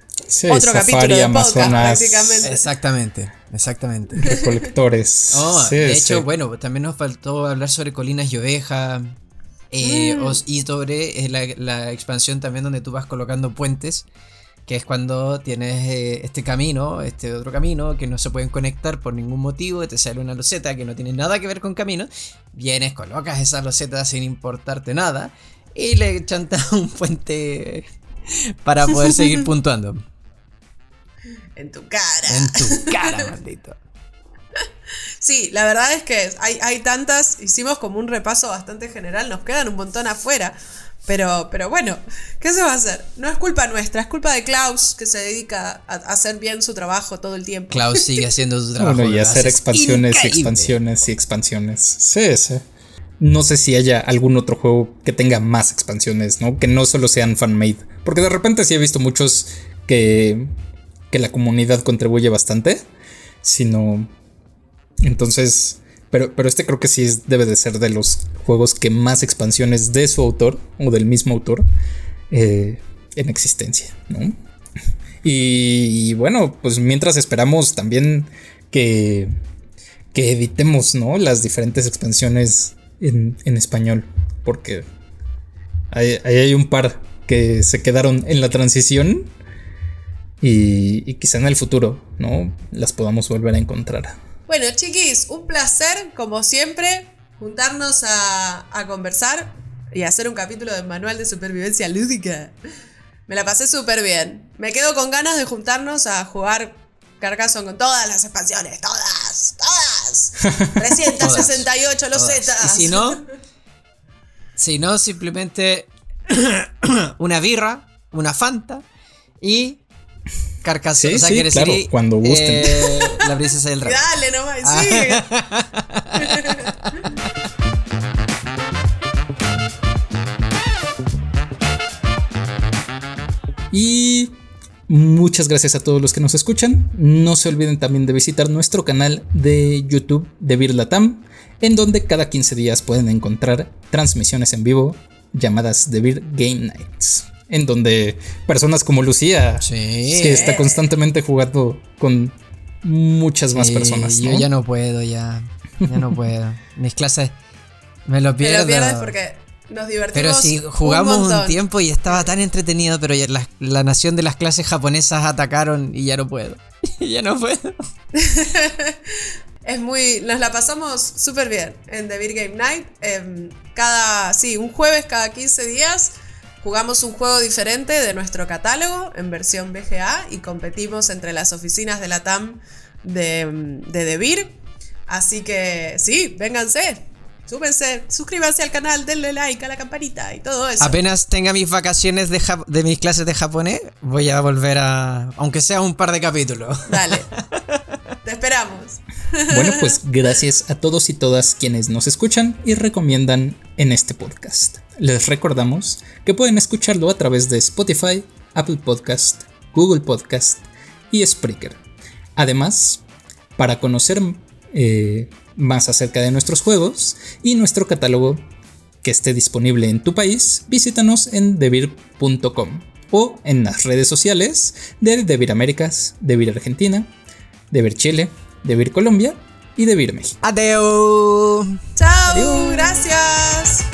otro capítulo de podcast, prácticamente. Exactamente, exactamente. *laughs* Recolectores. Oh, de hecho, bueno, también nos faltó hablar sobre Colinas y Oveja. Eh, mm. y sobre eh, la, la expansión también donde tú vas colocando puentes que es cuando tienes eh, este camino, este otro camino, que no se pueden conectar por ningún motivo, te sale una loseta que no tiene nada que ver con camino, vienes, colocas esa loseta sin importarte nada y le chantas *laughs* un puente para poder seguir *laughs* puntuando. En tu cara. En tu cara, maldito. Sí, la verdad es que hay, hay tantas, hicimos como un repaso bastante general, nos quedan un montón afuera. Pero, pero bueno, ¿qué se va a hacer? No es culpa nuestra, es culpa de Klaus, que se dedica a, hacer bien su trabajo todo el tiempo. Klaus sigue *laughs* haciendo su trabajo. Bueno, y hacer expansiones y expansiones y expansiones. Sí, sí. No sé si haya algún otro juego que tenga más expansiones, ¿no? Que no solo sean fan-made. Porque de repente sí he visto muchos que, que la comunidad contribuye bastante. Sino... Entonces pero, pero este creo que sí debe de ser de los juegos que más expansiones de su autor o del mismo autor eh, en existencia, ¿no? Y, bueno, pues mientras esperamos también que, que editemos, ¿no? Las diferentes expansiones en, español, porque ahí hay, un par que se quedaron en la transición y, y quizá en el futuro, ¿no? Las podamos volver a encontrar. Bueno, chiquis, un placer, como siempre, juntarnos a, conversar y hacer un capítulo de manual de supervivencia lúdica. Me la pasé súper bien. Me quedo con ganas de juntarnos a jugar Carcassonne con todas las expansiones. Todas, todas. 368 los Z. Y si no, si no, simplemente *coughs* una birra, una Fanta y Carcassonne. o sea, sí, claro, cuando gusten. Eh, la princesa del rey. Dale nomás, ah. *laughs* y muchas gracias a todos los que nos escuchan. No se olviden también de visitar nuestro canal de YouTube de Birlatam, en donde cada 15 días pueden encontrar transmisiones en vivo llamadas The Beer Game Nights en donde personas como Lucía, que está constantemente jugando con muchas más personas. Yo ya no puedo, ya. Ya no puedo. *laughs* Mis clases me lo pierdo. Me lo pierdes porque nos divertimos. Pero si jugamos un, tiempo y estaba tan entretenido, pero la, la, nación de las clases japonesas atacaron y ya no puedo. *laughs* ya no puedo. *laughs* es muy. Nos la pasamos súper bien en The Beer Game Night. Em, cada. Sí, un jueves cada 15 días Jugamos un juego diferente de nuestro catálogo en versión BGA y competimos entre las oficinas de la TAM de, de DeVir. Así que sí, vénganse, súbense, suscríbanse al canal, denle like a la campanita y todo eso. Apenas tenga mis vacaciones de, de, mis clases de japonés, voy a volver a. Aunque sea un par de capítulos. Dale. *laughs* Bueno, pues *laughs* gracias a todos y todas quienes nos escuchan y recomiendan en este podcast. Les recordamos que pueden escucharlo a través de Spotify, Apple Podcast, Google Podcast y Spreaker. Además, para conocer eh, más acerca de nuestros juegos y nuestro catálogo que esté disponible en tu país, visítanos en devir.com. o en las redes sociales de Debir Américas, Debir Argentina, Debir Chile, de Vir Colombia y de Vir México. Adeu. Chao. Gracias.